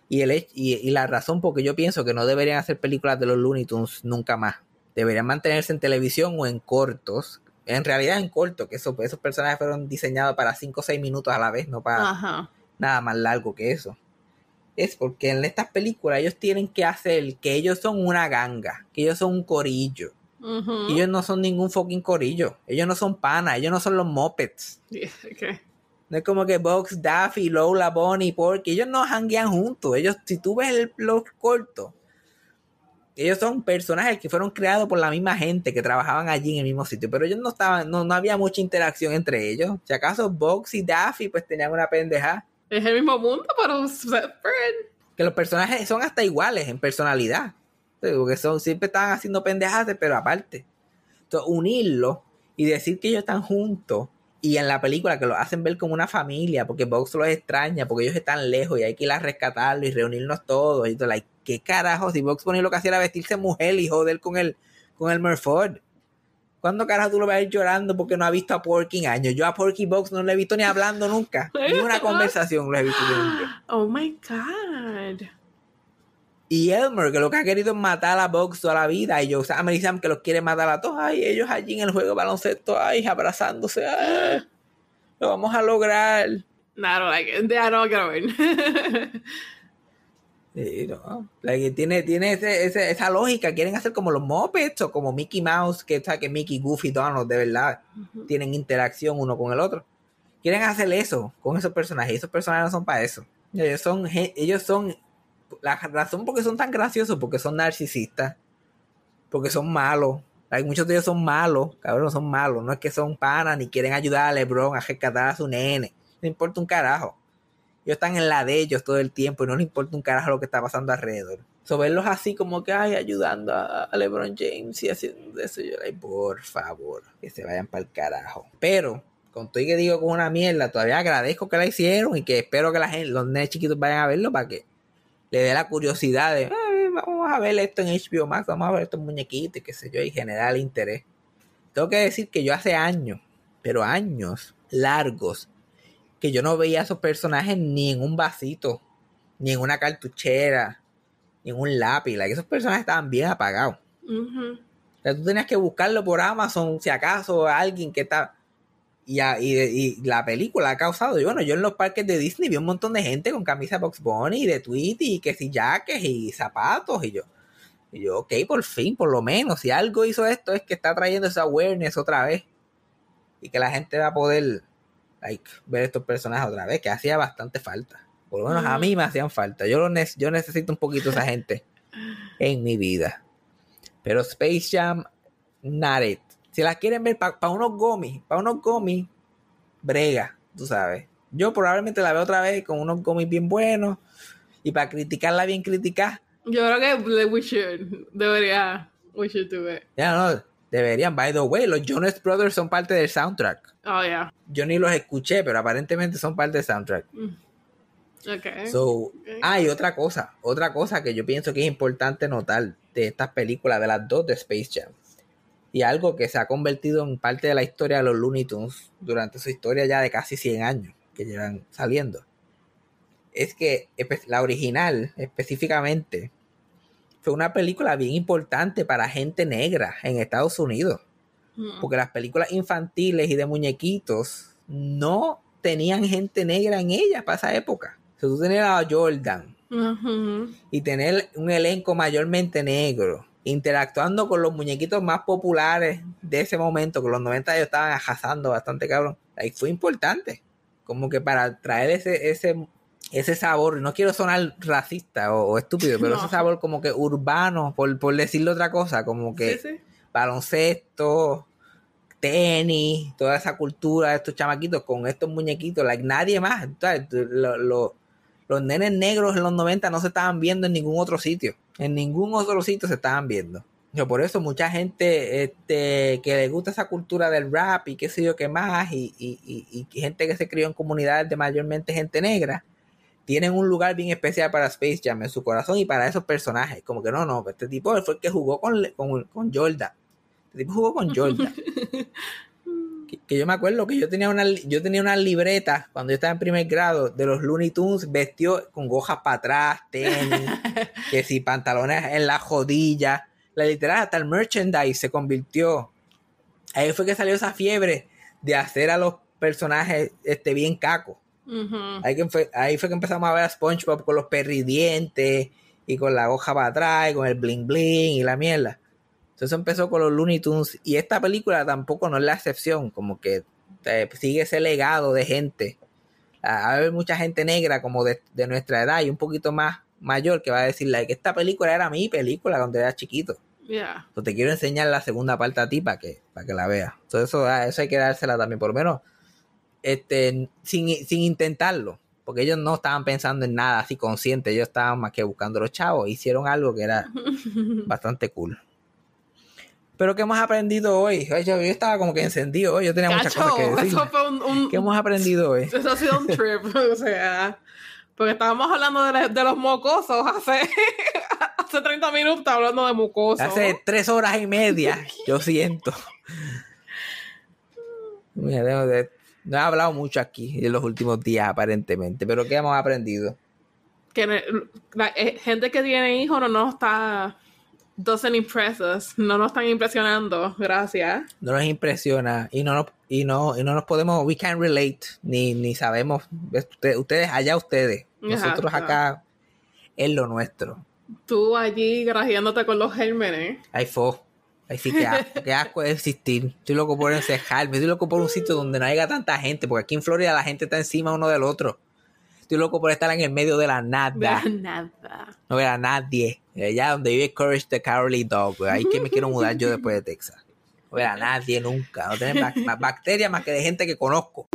y, el, y, y la razón por que yo pienso que no deberían hacer películas de los Looney Tunes nunca más. Deberían mantenerse en televisión o en cortos. En realidad en cortos, que esos, esos personajes fueron diseñados para 5 o 6 minutos a la vez, no para Ajá. nada más largo que eso. Es porque en estas películas ellos tienen que hacer que ellos son una ganga, que ellos son un corillo. Ellos no son ningún fucking corillo. Ellos no son panas, ellos no son los. Yeah, okay. No es como que Box, Daffy, Lola, Bonnie, Porky. Ellos no hanguean juntos. Ellos, si tú ves el, los cortos, ellos son personajes que fueron creados por la misma gente que trabajaban allí en el mismo sitio. Pero ellos no estaban, no, no había mucha interacción entre ellos. Si acaso Box y Daffy pues tenían una pendeja. Es el mismo mundo, pero que los personajes son hasta iguales en personalidad. Porque son, siempre están haciendo pendejadas, pero aparte. Entonces, unirlo y decir que ellos están juntos y en la película que lo hacen ver como una familia, porque Box los extraña, porque ellos están lejos y hay que ir a rescatarlo y reunirnos todos. Y todo, like, ¿qué carajo? Si Box Bunny lo que hacía era vestirse mujer y joder con el, con el Murford. ¿Cuándo carajo tú lo vas a ir llorando porque no ha visto a Porky en años? Yo a Porky Box no lo he visto ni hablando nunca. [laughs] Ni una conversación lo he visto yo nunca. Oh my god. Y Elmer, que lo que ha querido es matar a Box toda la vida. Y Joe Sam y Sam, que los quiere matar a todos. Ay, ellos allí en el juego de baloncesto, ay, abrazándose. ay, lo vamos a lograr. No, I don't like it. I don't quiero ver. [laughs] Sí, no. Like, tiene tiene ese- ese- esa lógica. Quieren hacer como los Muppets o como Mickey Mouse, que, sea, que Mickey, Goofy, Donald, de verdad, tienen interacción uno con el otro. Quieren hacer eso con esos personajes. Esos personajes no son para eso. Ellos son, ellos son, la razón por qué son tan graciosos, porque son narcisistas, porque son malos. Hay muchos de ellos son malos, cabrón, son malos. No es que son panas ni quieren ayudar a LeBron a rescatar a su nene. No importa un carajo. Ellos están en la de ellos todo el tiempo y no les importa un carajo lo que está pasando alrededor. So, verlos así como que, ay, ayudando a, LeBron James y haciendo eso, yo, ay, por favor, que se vayan para el carajo. Pero, con todo y que digo con una mierda, todavía agradezco que la hicieron y que espero que la gente, los nenes chiquitos vayan a verlo para que le dé la curiosidad de, "Ay, vamos a ver esto en HBO Max, vamos a ver estos muñequitos y qué sé yo, y generar interés. Tengo que decir que yo hace años, pero años largos, que yo no veía a esos personajes ni en un vasito, ni en una cartuchera, ni en un lápiz. like, esos personajes estaban bien apagados. O sea, tú tenías que buscarlo por Amazon, si acaso alguien que está. Y, a- y, y la película ha causado. Y bueno, yo en los parques de Disney vi un montón de gente con camisa Box Bunny, y de Tweety, y que si jaques y zapatos. Y yo, y yo, ok, por fin, por lo menos. Si algo hizo esto es que está trayendo esa awareness otra vez. Y que la gente va a poder like, ver estos personajes otra vez, que hacía bastante falta. Por lo menos a mí me hacían falta. Yo, lo nec- yo necesito un poquito esa gente en mi vida. Pero Space Jam, not it. Si las quieren ver para unos gomis, para unos gomis, brega, tú sabes. Yo probablemente la veo otra vez con unos gomis bien buenos y para criticarla bien criticar. Yo creo que we should. Debería. We should do it. Ya no, deberían. By the way, los Jonas Brothers son parte del soundtrack. Oh, yeah. Yo ni los escuché, pero aparentemente son parte del soundtrack. Okay. So, ah, y otra cosa, otra cosa que yo pienso que es importante notar de estas películas, de las dos de Space Jam, y algo que se ha convertido en parte de la historia de los Looney Tunes durante su historia ya de casi 100 años que llevan saliendo. Es que la original específicamente fue una película bien importante para gente negra en Estados Unidos, Mm. porque las películas infantiles y de muñequitos no tenían gente negra en ellas para esa época. O sea, tú tenías a Jordan, y tener un elenco mayormente negro, interactuando con los muñequitos más populares de ese momento, que los 90 ellos estaban arrasando bastante cabrón, ahí fue importante, como que para traer ese, ese, ese sabor, no quiero sonar racista o, o estúpido, pero No. ese sabor como que urbano, por, por decirle otra cosa, como que Sí, sí. baloncesto, tenis, toda esa cultura de estos chamaquitos con estos muñequitos, like nadie más. Lo- lo- los nenes negros en los 90 no se estaban viendo en ningún otro sitio. En ningún otro sitio se estaban viendo. Yo, por eso mucha gente este, que le gusta esa cultura del rap y qué sé yo qué más, y, y- y- y gente que se crió en comunidades de mayormente gente negra, tienen un lugar bien especial para Space Jam en su corazón y para esos personajes. Como que no, no, este tipo fue el que jugó con, con, con Jordan. Este tipo jugó con Jordan. [laughs] que, que yo me acuerdo que yo tenía una yo tenía una libreta cuando yo estaba en primer grado de los Looney Tunes vestido con gojas para atrás, tenis, [laughs] que si pantalones en la rodilla, la literal hasta el merchandise se convirtió. Ahí fue que salió esa fiebre de hacer a los personajes este bien cacos. Ahí, que fue, ahí fue que empezamos a ver a SpongeBob con los perridientes y con la hoja para atrás y con el bling bling y la mierda. Entonces eso empezó con los Looney Tunes y esta película tampoco no es la excepción, como que eh, sigue ese legado de gente. A a haber mucha gente negra como de, de nuestra edad y un poquito más mayor que va a decirle que esta película era mi película cuando era chiquito. Yeah. Entonces te quiero enseñar la segunda parte a ti para que, para que la veas. Entonces eso, ah, eso hay que dársela también, por lo menos este, sin, sin intentarlo. Porque ellos no estaban pensando en nada así consciente, ellos estaban más que buscando los chavos. Hicieron algo que era [laughs] bastante cool. Pero ¿qué hemos aprendido hoy? Yo, yo estaba como que encendido hoy, yo tenía muchas cosas que decir. eso fue un, un- ¿Qué hemos aprendido hoy? eso ha sido un trip, [laughs] o sea, porque estábamos hablando de, la- de los mocosos hace, [laughs] hace 30 minutos, hablando de mocosos. Hace tres horas y media, yo siento. Mira, de- no he hablado mucho aquí en los últimos días, aparentemente, pero ¿qué hemos aprendido? que la eh, gente que tiene hijos no nos está doesn't impress us, no nos están impresionando, gracias. No nos impresiona y no nos, y no, y no nos podemos, we can't relate, ni, ni sabemos, Usted- ustedes, allá ustedes, nosotros acá es lo nuestro. Tú allí grajeándote con los gérmenes. Ay, fo. Ay, sí, que asco, qué asco de existir. Estoy loco por encejarme. Estoy loco por un sitio donde no haya tanta gente. Porque aquí en Florida la gente está encima uno del otro. Estoy loco por estar en el medio de la nada. Nada. No ver a nadie. Allá donde vive Courage the Cowardly Dog. Ahí que me quiero mudar yo después de Texas. No ver a nadie nunca. No tener más bacterias más que de gente que conozco.